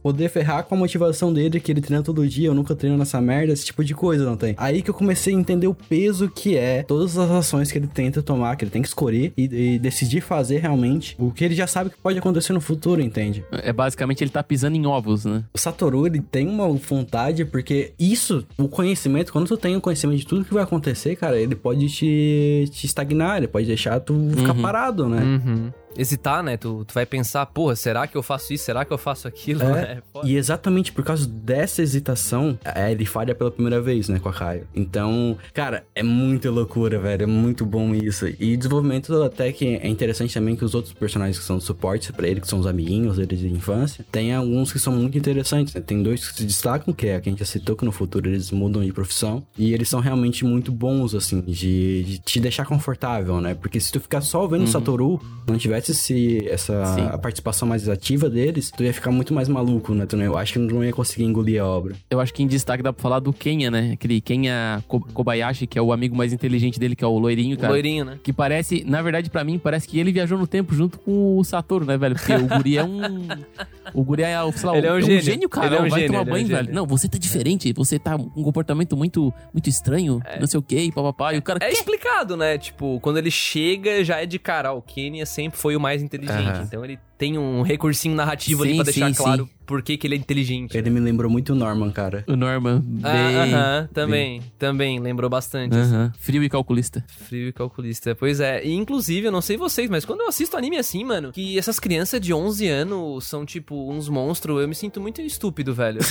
poder ferrar com a motivação dele, que ele treina todo dia, eu nunca treino nessa merda, esse tipo de coisa, não tem? Aí que eu comecei a entender o peso que é todas as ações que ele tenta tomar, que ele tem que escolher e, e decidir fazer realmente o que ele já sabe que pode acontecer no futuro, entende? É basicamente ele tá pisando em ovos, né? O Satoru, ele tem uma vontade, porque isso, o conhecimento, quando tu tem o conhecimento de tudo que vai acontecer, cara, ele pode te, te estagnar, ele pode deixar tu ficar parado, né? Uhum. Hesitar, né? Tu, tu vai pensar, porra, será que eu faço isso? Será que eu faço aquilo? É, e exatamente por causa dessa hesitação, é, ele falha pela primeira vez, né, com a Caio. Então, cara, é muita loucura, velho. É muito bom isso. E desenvolvimento até que é interessante também que os outros personagens que são suportes para ele, que são os amiguinhos dele de infância, tem alguns que são muito interessantes, né? Tem dois que se destacam, que é a que a gente já citou, que no futuro eles mudam de profissão. E eles são realmente muito bons, assim, de, de te deixar confortável, né? Porque se tu ficar só vendo o Satoru, não tivesse esse, essa a participação mais ativa deles, tu ia ficar muito mais maluco, né? Tu não, eu acho que não ia conseguir engolir a obra. Eu acho que em destaque dá pra falar do Kenya, né? Aquele Kenya Ko- Kobayashi, que é o amigo mais inteligente dele, que é o loirinho, O cara. loirinho, né? Que parece, na verdade, pra mim, parece que ele viajou no tempo junto com o Satoru, né, velho? Porque o guri é um. O guri é, sei lá, Ele é um gênio. cara. Ele é um vai gênio, tomar ele é um banho, gênio. velho. Não, você tá diferente, você tá com um comportamento muito, muito estranho, não sei o quê, papapá. E o cara. É "Quê?" explicado, né? Tipo, quando ele chega, já é de cara. O Kenya sempre foi o mais inteligente. Então ele tem um recursinho narrativo ali Sim, pra deixar sim, claro sim. por que, que ele é inteligente. Ele me lembrou muito o Norman, cara. O Norman, Ah, bem. Aham, também. Também, lembrou bastante. assim. Aham. Frio e calculista. Frio e calculista. Pois é. E inclusive, eu não sei vocês, mas quando eu assisto anime assim, mano, que essas crianças de 11 anos são tipo uns monstros, eu me sinto muito estúpido, velho.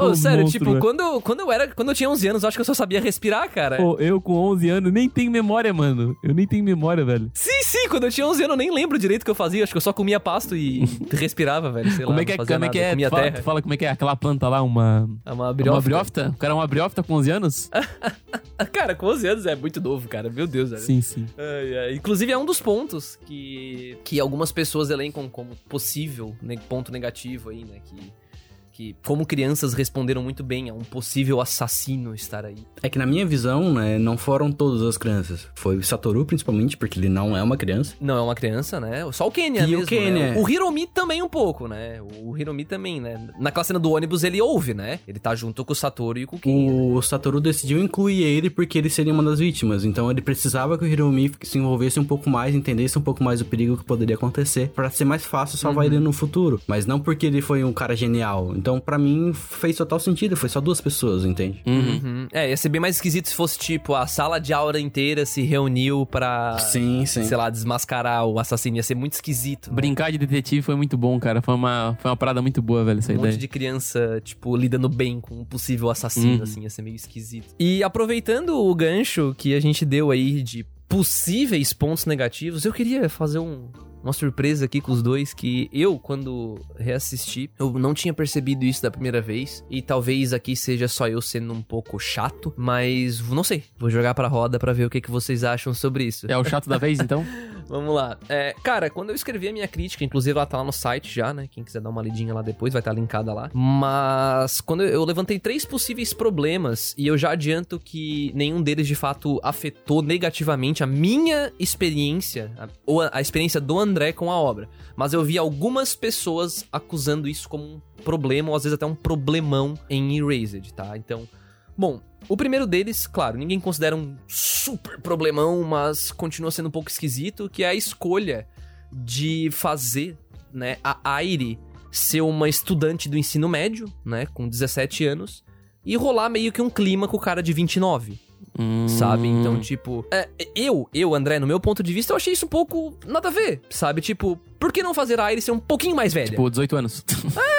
Ô, sério, tipo, velho. quando, quando eu era, quando eu tinha 11 anos, eu acho que eu só sabia respirar, cara. Pô, eu com 11 anos nem tenho memória, mano. Eu nem tenho memória, velho. Sim, sim, quando eu tinha 11 anos eu nem lembro direito o que eu fazia, acho que eu só comia pasto e respirava, velho, sei Como lá. é que é, como é, que nada, é? Comia Tu fala, tu fala como é que é aquela planta lá, uma. É uma Uma briófita. briófita? O cara é uma briófita com 11 anos? Cara, com 11 anos é muito novo, cara. Meu Deus, velho. Sim, sim. Inclusive, é um dos pontos que, que algumas pessoas elencam como possível ne- ponto negativo aí, né? Que, que, como crianças, responderam muito bem a um possível assassino estar aí. É que na minha visão, né, não foram todas as crianças. Foi o Satoru, principalmente, porque ele não é uma criança. Não é uma criança, né? Só o Kenya E o mesmo, Kenya. né? O Hiromi também um pouco, né? O Hiromi também, né? Naquela cena do ônibus, ele ouve, né? Ele tá junto com o Satoru e com o Kenya. O Satoru decidiu incluir ele porque ele seria uma das vítimas. Então ele precisava que o Hiromi se envolvesse um pouco mais, entendesse um pouco mais o perigo que poderia acontecer, pra ser mais fácil salvar ele no futuro. Mas não porque ele foi um cara genial. Então, pra mim, fez total sentido. Foi só duas pessoas, entende? Uhum. É, ia ser bem mais esquisito se fosse tipo a sala de aula inteira se reuniu pra, Sim, sim. sei lá, desmascarar o assassino. Ia ser muito esquisito. né? Brincar de detetive foi muito bom, cara. Foi uma, foi uma parada muito boa, velho, essa Um ideia. monte de criança, tipo, lidando bem com um possível assassino, Uhum. assim, ia ser meio esquisito. E aproveitando o gancho que a gente deu aí de possíveis pontos negativos, eu queria fazer um, uma surpresa aqui com os dois, que eu, quando reassisti, eu não tinha percebido isso da primeira vez, e talvez aqui seja só eu sendo um pouco chato, mas não sei, vou jogar pra roda pra ver o que, que vocês acham sobre isso. É o chato da vez, então? Vamos lá. É, cara, quando eu escrevi a minha crítica, inclusive ela tá lá no site já, né? Quem quiser dar uma lidinha lá depois, vai estar linkada lá. Mas quando eu, eu levantei três possíveis problemas, e eu já adianto que nenhum deles de fato afetou negativamente a minha experiência, a- ou a, a experiência do André com a obra. Mas eu vi algumas pessoas acusando isso como um problema, ou às vezes até um problemão em Erased, tá? Então. Bom, o primeiro deles, claro, ninguém considera um super problemão, mas continua sendo um pouco esquisito, que é a escolha de fazer, né, a Aire ser uma estudante do ensino médio, né, com 17 anos, e rolar meio que um clima com o cara de 29, Hum, sabe? Então, tipo, é, eu, eu, André, no meu ponto de vista, eu achei isso um pouco nada a ver, sabe? Tipo, por que não fazer a Aire ser um pouquinho mais velha? Tipo, 18 anos.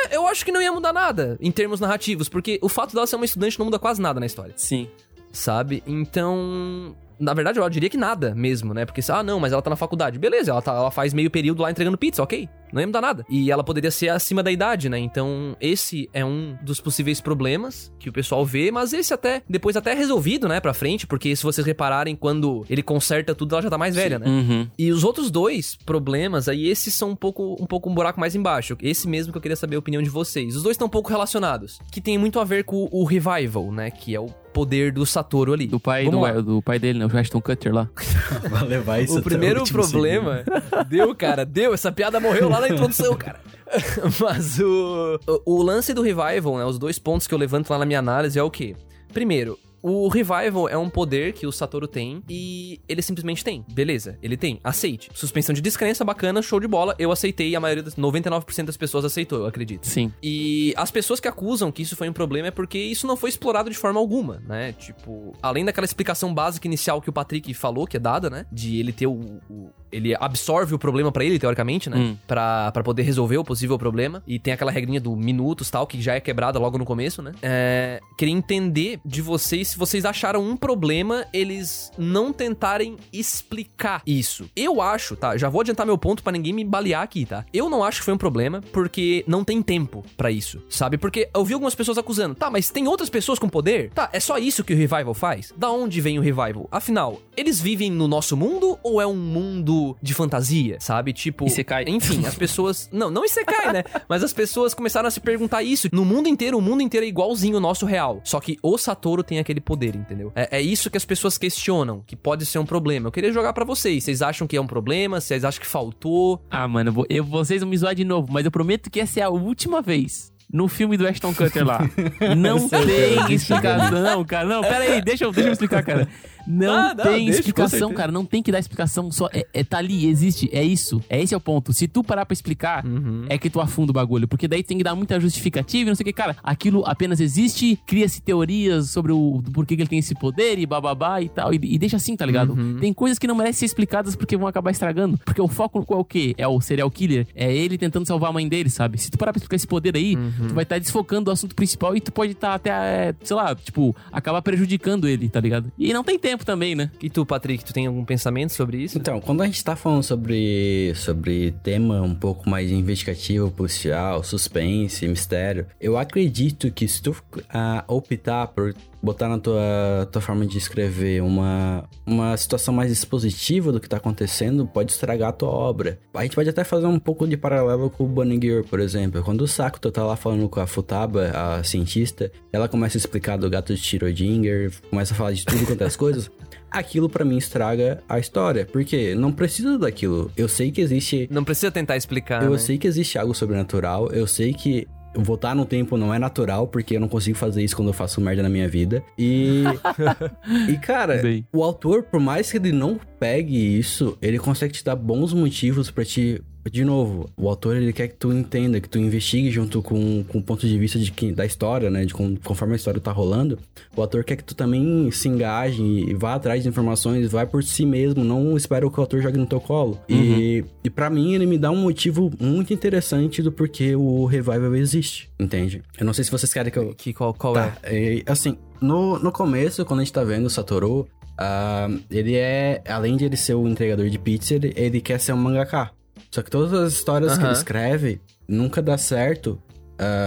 É, eu acho que não ia mudar nada em termos narrativos, porque o fato dela ser uma estudante não muda quase nada na história Sim. sabe? Então, na verdade, eu diria que nada mesmo, né? Porque, ah, não, mas ela tá na faculdade. Beleza, ela, tá, ela faz meio período lá entregando pizza, ok? Não ia mudar nada. E ela poderia ser acima da idade, né? Então, esse é um dos possíveis problemas que o pessoal vê, mas esse até, depois até é resolvido, né, pra frente, porque se vocês repararem, quando ele conserta tudo, ela já tá mais velha, né? Uhum. E os outros dois problemas, aí esses são um pouco, um pouco um buraco mais embaixo. Esse mesmo que eu queria saber a opinião de vocês. Os dois estão um pouco relacionados, que tem muito a ver com o revival, né? Que é o poder do Satoru ali. Do pai, do, lá. do pai dele, né? O Ashton Cutter lá. Vai levar isso O primeiro último problema. Deu, cara, deu. Essa piada morreu lá na introdução, cara. Mas o, o, o lance do revival, né? Os dois pontos que eu levanto lá na minha análise é o quê? Primeiro, O Revival é um poder que o Satoru tem e ele simplesmente tem. Beleza, ele tem. Aceite. Suspensão de descrença, bacana, show de bola. Eu aceitei e a maioria das 99% das pessoas aceitou, eu acredito. Sim. E as pessoas que acusam que isso foi um problema é porque isso não foi explorado de forma alguma, né? Tipo, além daquela explicação básica inicial que o Patrick falou, que é dada, né? De ele ter o. o- ele absorve o problema pra ele, teoricamente, né? Hum. Pra, pra poder resolver o possível problema. E tem aquela regrinha do minutos tal, que já é quebrada logo no começo, né? É, queria entender de vocês se vocês acharam um problema eles não tentarem explicar isso. Eu acho, tá? Já vou adiantar meu ponto pra ninguém me balear aqui, tá? Eu não acho que foi um problema porque não tem tempo pra isso, sabe? Porque eu vi algumas pessoas acusando, tá, mas tem outras pessoas com poder? Tá, é só isso que o Revival faz? Da onde vem o Revival? Afinal, eles vivem no nosso mundo ou é um mundo de fantasia, sabe? Tipo, Isekai. enfim, as pessoas. Não, não Isekai, né? Mas as pessoas começaram a se perguntar isso. No mundo inteiro, o mundo inteiro é igualzinho o nosso real. Só que o Satoru tem aquele poder, entendeu? É, é isso que as pessoas questionam, que pode ser um problema. Eu queria jogar pra vocês. Vocês acham que é um problema? Vocês acham que faltou? Ah, mano, eu, vocês vão me zoar de novo, mas eu prometo que essa é a última vez. No filme do Ashton Cutter lá. Não tem explicação, cara. Não, pera aí, deixa eu, deixa eu explicar, cara. Não Ah, não, tem com explicação, cara. Não tem que dar explicação. Só é, é- tá ali, existe. É isso. É esse é o ponto. Se tu parar pra explicar, Uhum. é que tu afunda o bagulho. Porque daí tem que dar muita justificativa e não sei o que. Cara, aquilo apenas existe, cria-se teorias sobre o porquê que ele tem esse poder e bababá e tal. E, e deixa assim, tá ligado? Uhum. Tem coisas que não merecem ser explicadas porque vão acabar estragando. Porque o foco qual é o quê? É o serial killer. É ele tentando salvar a mãe dele, sabe? Se tu parar pra explicar esse poder aí, Uhum. tu vai estar desfocando do assunto principal e tu pode estar até, é, sei lá, tipo, acabar prejudicando ele, tá ligado? E não tem tempo também, né? E tu, Patrick, tu tem algum pensamento sobre isso? Então, quando a gente tá falando sobre, sobre tema um pouco mais investigativo, policial, suspense, mistério, eu acredito que se tu ah, optar por botar na tua, tua forma de escrever uma, uma situação mais expositiva do que tá acontecendo, pode estragar a tua obra. A gente pode até fazer um pouco de paralelo com o Bunny Gear, por exemplo. Quando o Sakuto tá lá falando com a Futaba, a cientista, ela começa a explicar do gato de Schrödinger, começa a falar de tudo quanto é as coisas aquilo pra mim estraga a história. Porque não precisa daquilo. Eu sei que existe. Não precisa tentar explicar. eu né? sei que existe algo sobrenatural. Eu sei que. Voltar no tempo não é natural, porque eu não consigo fazer isso quando eu faço merda na minha vida. E. e, cara, o autor, por mais que ele não pegue isso, ele consegue te dar bons motivos pra te. De novo, o autor ele quer que tu entenda, que tu investigue junto com, com o ponto de vista de quem, da história, né? De com- conforme a história tá rolando. O autor quer que tu também se engaje e vá atrás de informações, vai por si mesmo, não espera que o autor jogue no teu colo. E, e para mim ele me dá um motivo muito interessante do porquê o revival existe, entende? Eu não sei se vocês querem que eu, Que qual, qual Tá, é? é, assim, no, no começo, quando a gente tá vendo o Satoru, ah, ele é, além de ele ser o entregador de pizza, ele, ele quer ser um mangaka. Só que todas as histórias que ele escreve nunca dá certo,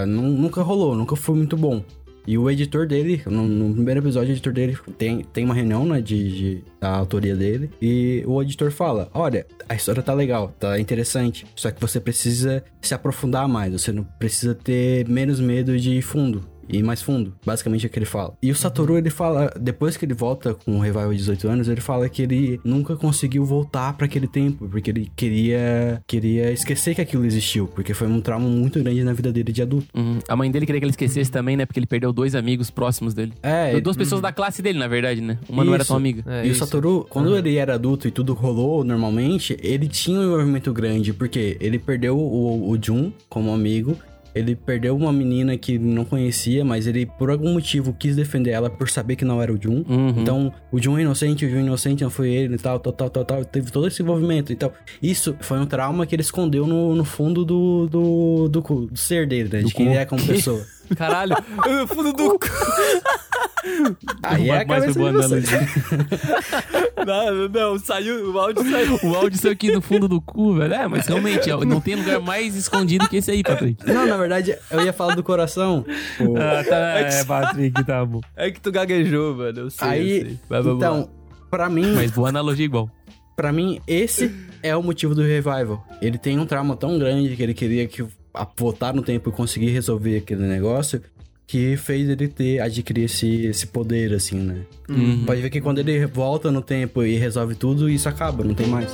nu- nunca rolou, nunca foi muito bom. E o editor dele, no, no primeiro episódio, o editor dele tem, tem uma reunião, né, de, de- da autoria dele, e o editor fala, olha, a história tá legal, tá interessante, só que você precisa se aprofundar mais, você não precisa ter menos medo de fundo. E mais fundo, basicamente é o que ele fala. E o Satoru, ele fala, depois que ele volta com o Revival de 18 anos, ele fala que ele nunca conseguiu voltar pra aquele tempo, porque ele queria queria esquecer que aquilo existiu, porque foi um trauma muito grande na vida dele de adulto. Uhum. A mãe dele queria que ele esquecesse também, né? Porque ele perdeu dois amigos próximos dele. É, Duas pessoas da classe dele, na verdade, né? Uma não era Isso. tão amiga. É e isso. o Satoru, quando ele era adulto e tudo rolou normalmente, ele tinha um envolvimento grande, porque ele perdeu o, o Jun como amigo, ele perdeu uma menina que não conhecia, mas ele, por algum motivo, quis defender ela por saber que não era o Jun. Uhum. Então, o Jun é inocente, o Jun é inocente, não foi ele e tal, tal, tal, tal, tal. Teve todo esse envolvimento e tal. Isso foi um trauma que ele escondeu no, no fundo do, do, do, do ser dele, né? Do de quem ele é como pessoa. Caralho, no fundo do cu. Aí é a foi cabeça boa de vocês. analogia. Não, não, saiu, o áudio saiu. O áudio saiu aqui no fundo do cu, velho. É, mas realmente, ó, não tem lugar mais escondido que esse aí, Patrick. Não, na verdade, eu ia falar do coração. O- Ah, tá. É, Patrick, tá bom. É que tu gaguejou, mano. Eu sei, eu Aí, sei. Vai, então, pra mim, Mas boa analogia igual. Pra mim, esse é o motivo do revival. Ele tem um trauma tão grande que ele queria que a- voltar no tempo e conseguir resolver aquele negócio que fez ele ter adquirir esse, esse poder assim, né? Uhum. Pode ver que quando ele volta no tempo e resolve tudo, isso acaba, não tem mais.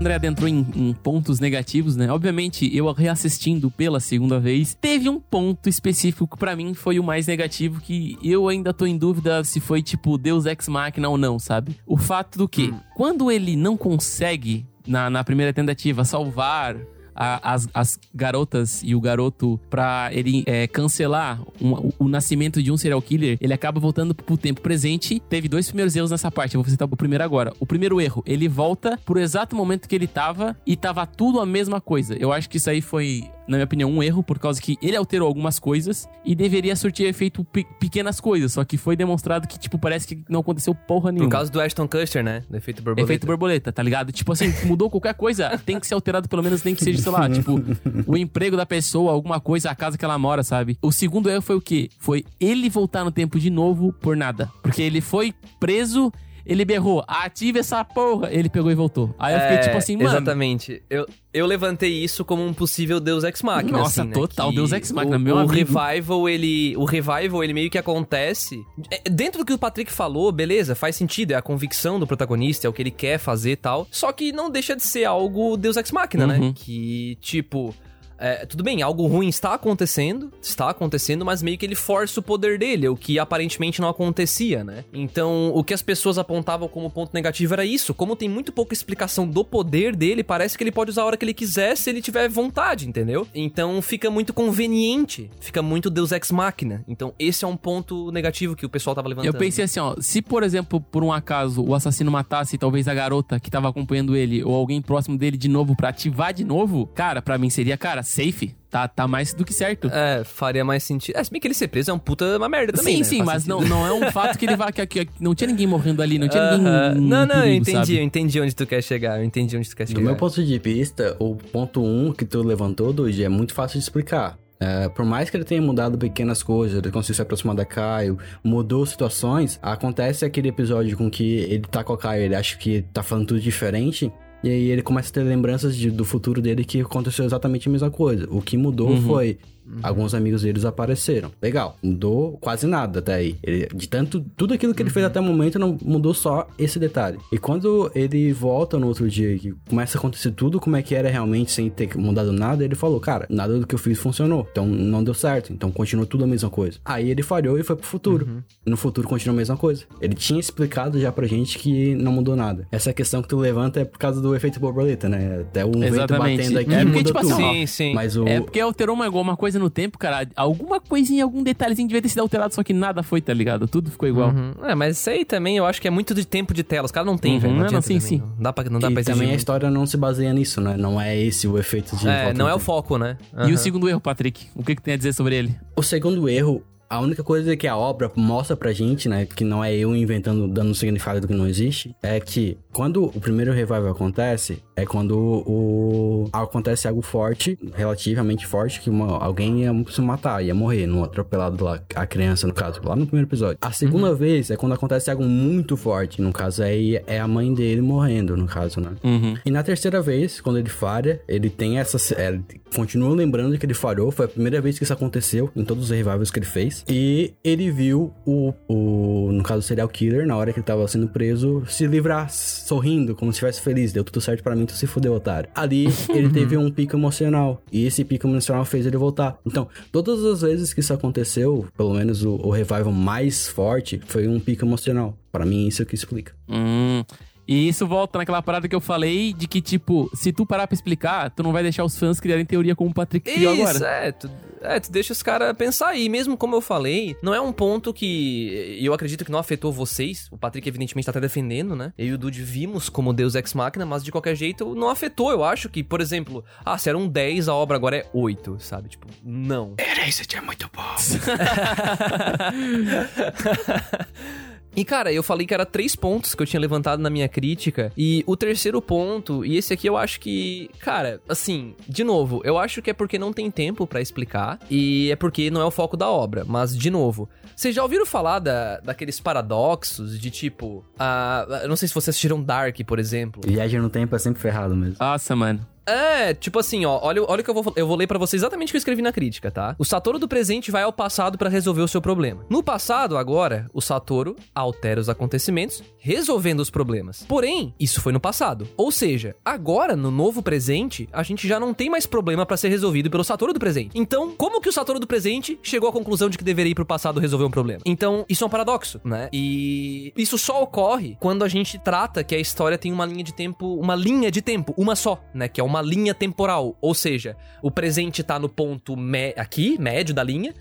André adentrou em, em pontos negativos, né? Obviamente, eu reassistindo pela segunda vez, teve um ponto específico que pra mim foi o mais negativo, que eu ainda tô em dúvida se foi tipo Deus Ex Machina ou não, sabe? O fato do que, quando ele não consegue, na, na primeira tentativa, salvar a- as, as garotas e o garoto pra ele é, cancelar um- o, o nascimento de um serial killer, ele acaba voltando pro tempo presente. Teve dois primeiros erros nessa parte, eu vou citar o primeiro agora. O primeiro erro, ele volta pro exato momento que ele tava e tava tudo a mesma coisa. Eu acho que isso aí foi, na minha opinião, um erro, por causa que ele alterou algumas coisas e deveria surtir efeito pe- pequenas coisas, só que foi demonstrado que, tipo, parece que não aconteceu porra nenhuma. Por causa do Ashton Kutcher, né? Do efeito borboleta. Efeito borboleta, tá ligado? Tipo assim, mudou qualquer coisa, tem que ser alterado pelo menos, nem que seja, sei lá, tipo, o emprego da pessoa, alguma coisa, a casa que ela mora, sabe? O segundo erro foi o quê? Foi ele voltar no tempo de novo por nada. Porque ele foi preso, ele berrou, ative essa porra. Ele pegou e voltou. Aí eu fiquei É, tipo assim, mano. Exatamente. Eu, eu levantei isso como um possível Deus Ex Machina. Nossa, assim, né? total, Que Deus Ex Machina, o, meu o amigo. revival, ele. O revival, ele meio que acontece. é, Dentro do que o Patrick falou, beleza, faz sentido. É a convicção do protagonista, é o que ele quer fazer e tal. Só que não deixa de ser algo Deus Ex Machina, né? Uhum. Que, tipo. É, tudo bem, algo ruim está acontecendo, está acontecendo, mas meio que ele força o poder dele, o que aparentemente não acontecia, né? Então, o que as pessoas apontavam como ponto negativo era isso. Como tem muito pouca explicação do poder dele, parece que ele pode usar a hora que ele quiser se ele tiver vontade, entendeu? Então, fica muito conveniente, fica muito Deus Ex Machina. Então, esse é um ponto negativo que o pessoal tava levantando. Eu pensei assim, ó, se por exemplo, por um acaso, o assassino matasse talvez a garota que tava acompanhando ele ou alguém próximo dele de novo pra ativar de novo, cara, pra mim seria, cara, safe. Tá, tá mais do que certo. É, faria mais sentido. É, se bem que ele ser preso é um puta uma merda também, sim, né? sim, Faz mas sentido. não, não é um fato que ele vai. Que, que- não tinha ninguém morrendo ali, não tinha ninguém. Aham. em Não, não, eu perigo, entendi, sabe? eu entendi onde tu quer chegar, eu entendi onde tu quer chegar. Do meu ponto de vista, o ponto 1 um que tu levantou, Dude, é muito fácil de explicar. É, por mais que ele tenha mudado pequenas coisas, ele conseguiu se aproximar da Caio, mudou situações, acontece aquele episódio com que ele tá com a Caio, ele acha que tá falando tudo diferente, e aí ele começa a ter lembranças de- do futuro dele que aconteceu exatamente a mesma coisa. O que mudou Uhum. foi alguns amigos deles apareceram. Legal, mudou quase nada até aí. Ele- de tanto, tudo aquilo que ele fez até o momento não mudou só esse detalhe. E quando ele volta no outro dia e começa a acontecer tudo como é que era realmente sem ter mudado nada, ele falou, cara, nada do que eu fiz funcionou. Então não deu certo. Então continua tudo a mesma coisa. Aí ele falhou e foi pro futuro. No futuro continua a mesma coisa. Ele tinha explicado já pra gente que não mudou nada. Essa questão que tu levanta é por causa do efeito borboleta, né? Até um vento Exatamente. batendo aqui É porque, tipo tudo. assim, sim. Mas o... É porque alterou uma, uma coisa no tempo, cara. Alguma coisinha, algum detalhezinho devia ter sido alterado, só que nada foi, tá ligado? Tudo ficou igual. Uhum. É, mas isso aí também eu acho que é muito de tempo de tela. Os caras não têm, Uhum, velho. Não, não, adianta sim, sim. Não dá pra, não dá e pra também a história não se baseia nisso, né? Não é esse o efeito de. É, não é o foco, né? E Aham. o segundo erro, Patrick? O que, que tem a dizer sobre ele? O segundo erro, a única coisa que a obra mostra pra gente, né? Que não é eu inventando, dando significado do que não existe, é que quando o primeiro revival acontece, é quando o. acontece algo forte, relativamente forte, que uma- alguém ia se matar, ia morrer, no atropelado lá, a criança, no caso, lá no primeiro episódio. A segunda vez é quando acontece algo muito forte, no caso aí é a mãe dele morrendo, no caso, né? Uhum. E na terceira vez, quando ele falha, ele tem essa. é, Ele continua lembrando que ele falhou. Foi a primeira vez que isso aconteceu em todos os revivals que ele fez. E ele viu o, o. No caso, o serial killer, na hora que ele tava sendo preso, se livrar sorrindo, como se estivesse feliz. Deu tudo certo pra mim, se fudeu, otário. Ali, ele teve um pico emocional. E esse pico emocional fez ele voltar. Então, todas as vezes que isso aconteceu, pelo menos o, o revival mais forte, foi um pico emocional. Pra mim, isso é o que explica. Hum. E isso volta naquela parada que eu falei de que, tipo, se tu parar pra explicar, tu não vai deixar os fãs criarem teoria como o Patrick criou Isso, agora. é tu, é, tu deixa os caras pensar. E mesmo como eu falei, não é um ponto que eu acredito que não afetou vocês. O Patrick, evidentemente, tá até defendendo, né? Eu e o Dude vimos como Deus Ex Machina, mas de qualquer jeito não afetou. Eu acho que, por exemplo, ah, se era um 10, a obra agora é 8, sabe? Tipo, não. Erased é muito bom. E, cara, eu falei que era três pontos que eu tinha levantado na minha crítica. E o terceiro ponto, e esse aqui eu acho que, cara, assim, de novo, eu acho que é porque não tem tempo pra explicar. E é porque não é o foco da obra. Mas, de novo, vocês já ouviram falar da, daqueles paradoxos de tipo. ah, eu não sei se vocês assistiram Dark, por exemplo. Viagem no tempo é sempre ferrado mesmo. Nossa, mano. É, tipo assim, ó, olha, olha o que eu vou, eu vou ler pra você exatamente o que eu escrevi na crítica, tá? O Satoru do presente vai ao passado pra resolver o seu problema. No passado, agora, o Satoru altera os acontecimentos, resolvendo os problemas. Porém, isso foi no passado. Ou seja, agora, no novo presente, a gente já não tem mais problema pra ser resolvido pelo Satoru do presente. Então, como que o Satoru do presente chegou à conclusão de que deveria ir pro passado resolver um problema? Então, isso é um paradoxo, né? E isso só ocorre quando a gente trata que a história tem uma linha de tempo, uma linha de tempo, uma só, né? Que é uma linha temporal. Ou seja, o presente tá no ponto aqui, médio da linha.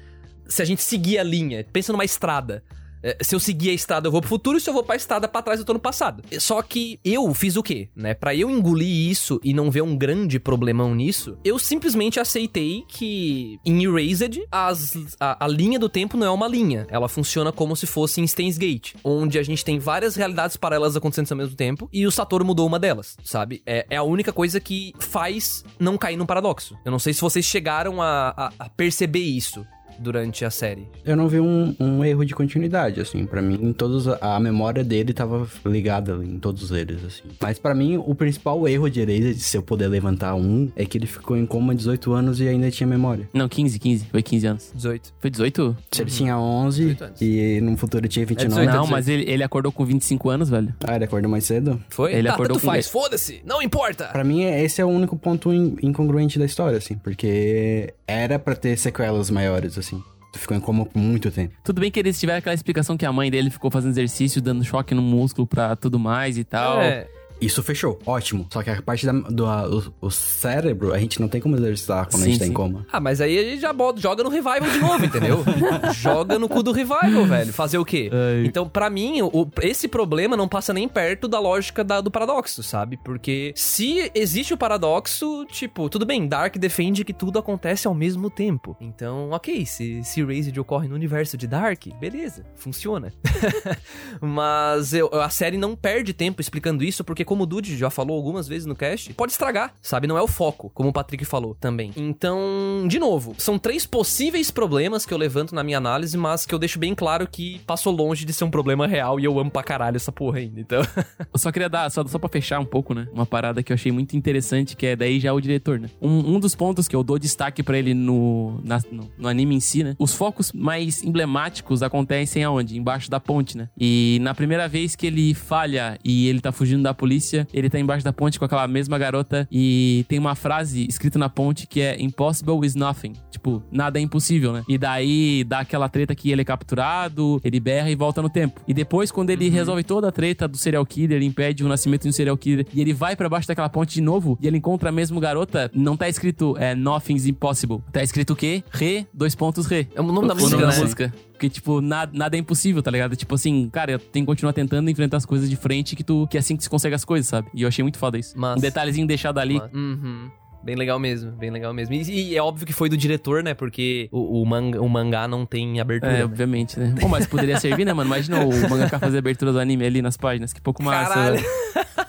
Se a gente seguir a linha, pensa numa estrada. É, se eu seguir a estrada, eu vou pro futuro, e se eu vou pra estrada pra trás, eu tô no passado. Só que eu fiz o quê, né? Pra eu engolir isso e não ver um grande problemão nisso, eu simplesmente aceitei que em Erased, as, a, a linha do tempo não é uma linha. Ela funciona como se fosse em Steins Gate, onde a gente tem várias realidades paralelas acontecendo ao mesmo tempo, e o Satoru mudou uma delas, sabe? É, é a única coisa que faz não cair num paradoxo. Eu não sei se vocês chegaram a, a, a perceber isso durante a série. Eu não vi um, um erro de continuidade, assim. para mim, todos a memória dele tava ligada em todos eles, assim. Mas para mim, o principal erro de Erased, se eu puder levantar um, é que ele ficou em coma 18 anos e ainda tinha memória. Não, 15, 15. Foi 15 anos. 18. Foi 18? Se ele tinha 11 e no futuro tinha 29. É 18, não, mas ele, ele acordou com 25 anos, velho. Ah, ele acordou mais cedo? Foi? Ele tá, acordou tanto com... faz, foda-se, não importa. Pra mim, esse é o único ponto incongruente da história, assim. Porque era para ter sequelas maiores, assim ficou em coma por muito tempo. Tudo bem que eles tiveram aquela explicação que a mãe dele ficou fazendo exercício, dando choque no músculo pra tudo mais e tal. É, isso fechou, ótimo. Só que a parte da, do a, o, o, cérebro, a gente não tem como exercitar quando sim, a gente tá em coma. Ah, mas aí a gente já bota, joga no revival de novo, entendeu? joga no cu do revival, velho. Fazer o quê? Ai. Então, para mim, o, esse problema não passa nem perto da lógica da, do paradoxo, sabe? Porque se existe o paradoxo, tipo, tudo bem, Dark defende que tudo acontece ao mesmo tempo. Então, ok, se, se Erased ocorre no universo de Dark, beleza, funciona. mas eu, a série não perde tempo explicando isso, porque como o Dude já falou algumas vezes no cast, pode estragar, sabe? Não é o foco, como o Patrick falou também. Então, de novo, são três possíveis problemas que eu levanto na minha análise, mas que eu deixo bem claro que passou longe de ser um problema real e eu amo pra caralho essa porra ainda, então... eu só queria dar, só, só pra fechar um pouco, né? Uma parada que eu achei muito interessante, que é daí já o diretor, né? Um, um dos pontos que eu dou destaque para ele no, na, no, no anime em si, né? Os focos mais emblemáticos acontecem aonde? Embaixo da ponte, né? E na primeira vez que ele falha e ele tá fugindo da polícia, polícia, ele tá embaixo da ponte com aquela mesma garota e tem uma frase escrita na ponte que é Impossible is nothing. Tipo, nada é impossível, né? E daí dá aquela treta que ele é capturado, ele berra e volta no tempo. E depois, quando ele uhum. resolve toda a treta do serial killer, ele impede o nascimento de um serial killer e ele vai para baixo daquela ponte de novo e ele encontra a mesma garota, não tá escrito é, Nothing's impossible. Tá escrito o quê? Re, dois pontos, re. É o nome da música, o nome né? da música. Porque, tipo, nada, nada é impossível, tá ligado? Tipo assim, cara, eu tenho que continuar tentando enfrentar as coisas de frente que tu. Que é assim que se consegue as coisas, sabe? E eu achei muito foda isso. Mas... Um detalhezinho deixado ali. Uhum. Bem legal mesmo, bem legal mesmo. E, e, é óbvio que foi do diretor, né? Porque o, o, manga, o mangá não tem abertura. É, né? obviamente, né? Bom, mas poderia servir, né, mano? Imagina o mangaka fazer abertura do anime ali nas páginas, que pouco massa. Caralho.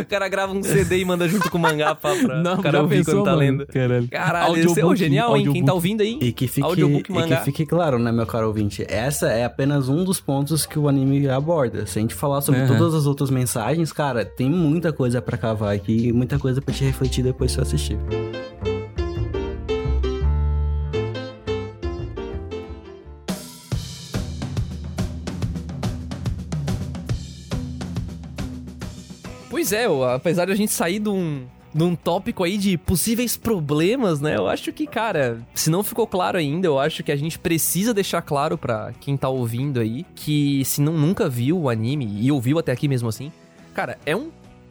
O cara grava um CD e manda junto com o mangá pra, pra não, o cara ouvir pensou, quando tá lendo. Caralho, Caralho esse é o genial, hein? Quem tá ouvindo aí? E que, fique, audiobook, mangá. e que fique claro, né, meu caro ouvinte? Essa é apenas um dos pontos que o anime aborda. Se a gente falar sobre uhum. todas as outras mensagens, cara, tem muita coisa para cavar aqui e muita coisa para te refletir depois você assistir. Pois é, apesar de a gente sair de um, de um tópico aí de possíveis problemas, né? Eu acho que, cara, se não ficou claro ainda, eu acho que a gente precisa deixar claro para quem tá ouvindo aí que se não nunca viu o anime e ouviu até aqui mesmo assim, cara, é um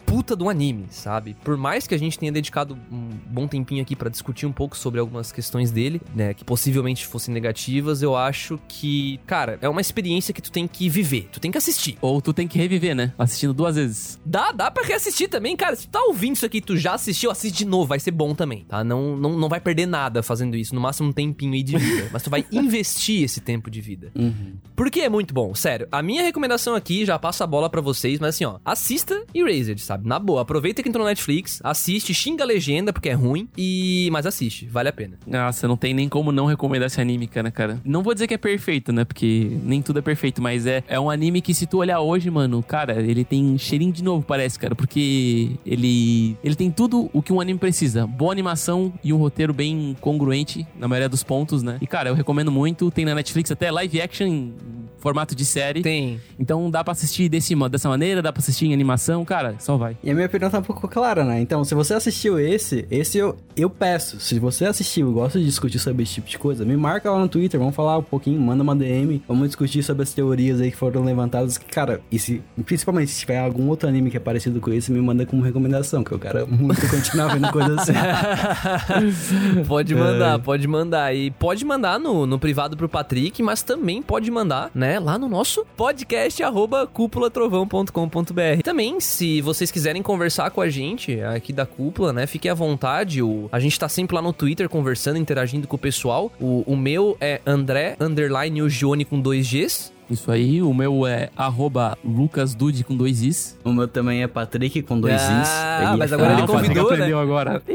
puta do anime, sabe? Por mais que a gente tenha dedicado um bom tempinho aqui para discutir um pouco sobre algumas questões dele, né, que possivelmente fossem negativas, eu acho que, cara, é uma experiência que tu tem que viver, tu tem que assistir. Ou tu tem que reviver, né? Assistindo duas vezes. Dá, dá pra reassistir também, cara. Se tu tá ouvindo isso aqui tu já assistiu, assiste de novo, vai ser bom também, tá? Não, não, não vai perder nada fazendo isso, no máximo um tempinho aí de vida. mas tu vai investir esse tempo de vida. Uhum. Porque é muito bom, sério. A minha recomendação aqui, já passa a bola para vocês, mas assim, ó, assista Erased, sabe? Na boa, aproveita que entrou no Netflix, assiste, xinga a legenda porque é ruim, e mas assiste, vale a pena. Nossa, não tem nem como não recomendar esse anime, cara, cara. Não vou dizer que é perfeito, né? Porque nem tudo é perfeito, mas é, é um anime que se tu olhar hoje, mano, cara, ele tem cheirinho de novo, parece, cara, porque ele ele tem tudo o que um anime precisa. Boa animação e um roteiro bem congruente na maioria dos pontos, né? E cara, eu recomendo muito, tem na Netflix até live action formato de série. Tem. Então dá pra assistir desse, dessa maneira, dá pra assistir em animação, cara, só vai. E a minha opinião tá um pouco clara, né? Então, se você assistiu esse, esse eu, eu peço. Se você assistiu e gosta de discutir sobre esse tipo de coisa, me marca lá no Twitter, vamos falar um pouquinho, manda uma DM, vamos discutir sobre as teorias aí que foram levantadas. Que, cara, e se, principalmente se tiver algum outro anime que é parecido com esse, me manda como recomendação, que eu quero muito continuar vendo coisas assim. pode mandar, pode mandar. E pode mandar no, no privado pro Patrick, mas também pode mandar, né, lá no nosso podcast, arroba cúpulatrovão.com.br. Também, se vocês quiserem conversar com a gente aqui da Cúpula, né, fiquem à vontade. O, a gente tá sempre lá no Twitter conversando, interagindo com o pessoal. O, o meu é André, underline o Gione com dois Gs. Isso aí, o meu é arroba lucasdude com dois is. o meu também é Patrick com dois Ah, is. mas agora ele o Patrick convidou, né? agora. Ih,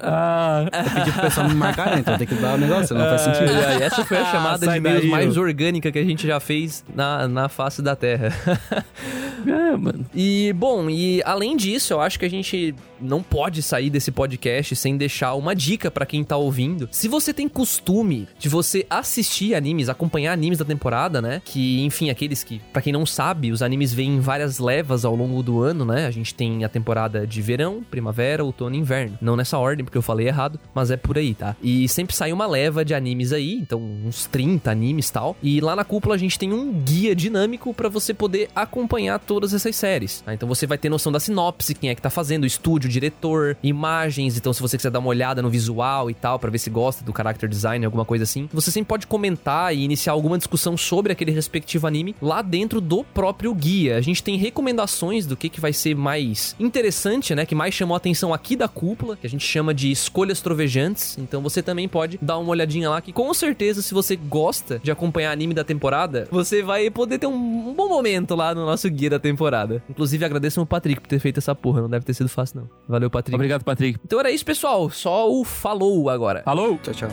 ah, Eu pedi pro pessoal me marcar, né? Então tem que dar o negócio, não faz sentido. E essa foi a chamada de daí, mais orgânica que a gente já fez na, na face da Terra. é, mano. E, bom, e além disso, eu acho que a gente não pode sair desse podcast sem deixar uma dica pra quem tá ouvindo. Se você tem costume de você assistir animes, acompanhar animes da temporada, né? Que, enfim, aqueles que, pra quem não sabe, os animes vêm em várias levas ao longo do ano, né? A gente tem a temporada de verão, primavera, outono e inverno. Não nessa ordem, porque eu falei errado, mas é por aí, tá? E sempre sai uma leva de animes aí, então uns 30 animes tal. E lá na cúpula a gente tem um guia dinâmico pra você poder acompanhar todas essas séries. tá? Então você vai ter noção da sinopse, quem é que tá fazendo, o estúdio, diretor, imagens. Então se você quiser dar uma olhada no visual e tal, pra ver se gosta do character design, alguma coisa assim, você sempre pode comentar e iniciar alguma discussão sobre aquele respectivo anime lá dentro do próprio guia. A gente tem recomendações do que, que vai ser mais interessante, né? Que mais chamou a atenção aqui da cúpula, que a gente chama de escolhas trovejantes. Então você também pode dar uma olhadinha lá, que com certeza, se você gosta de acompanhar anime da temporada, você vai poder ter um bom momento lá no nosso guia da temporada. Inclusive, agradeço ao Patrick por ter feito essa porra. Não deve ter sido fácil, não. Valeu, Patrick. Obrigado, Patrick. Então era isso, pessoal. Só o falou agora. Alô? Tchau, tchau.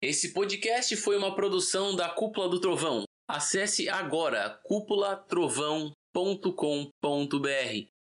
Esse podcast foi uma produção da Cúpula do Trovão. Acesse agora cúpulatrovão.com.br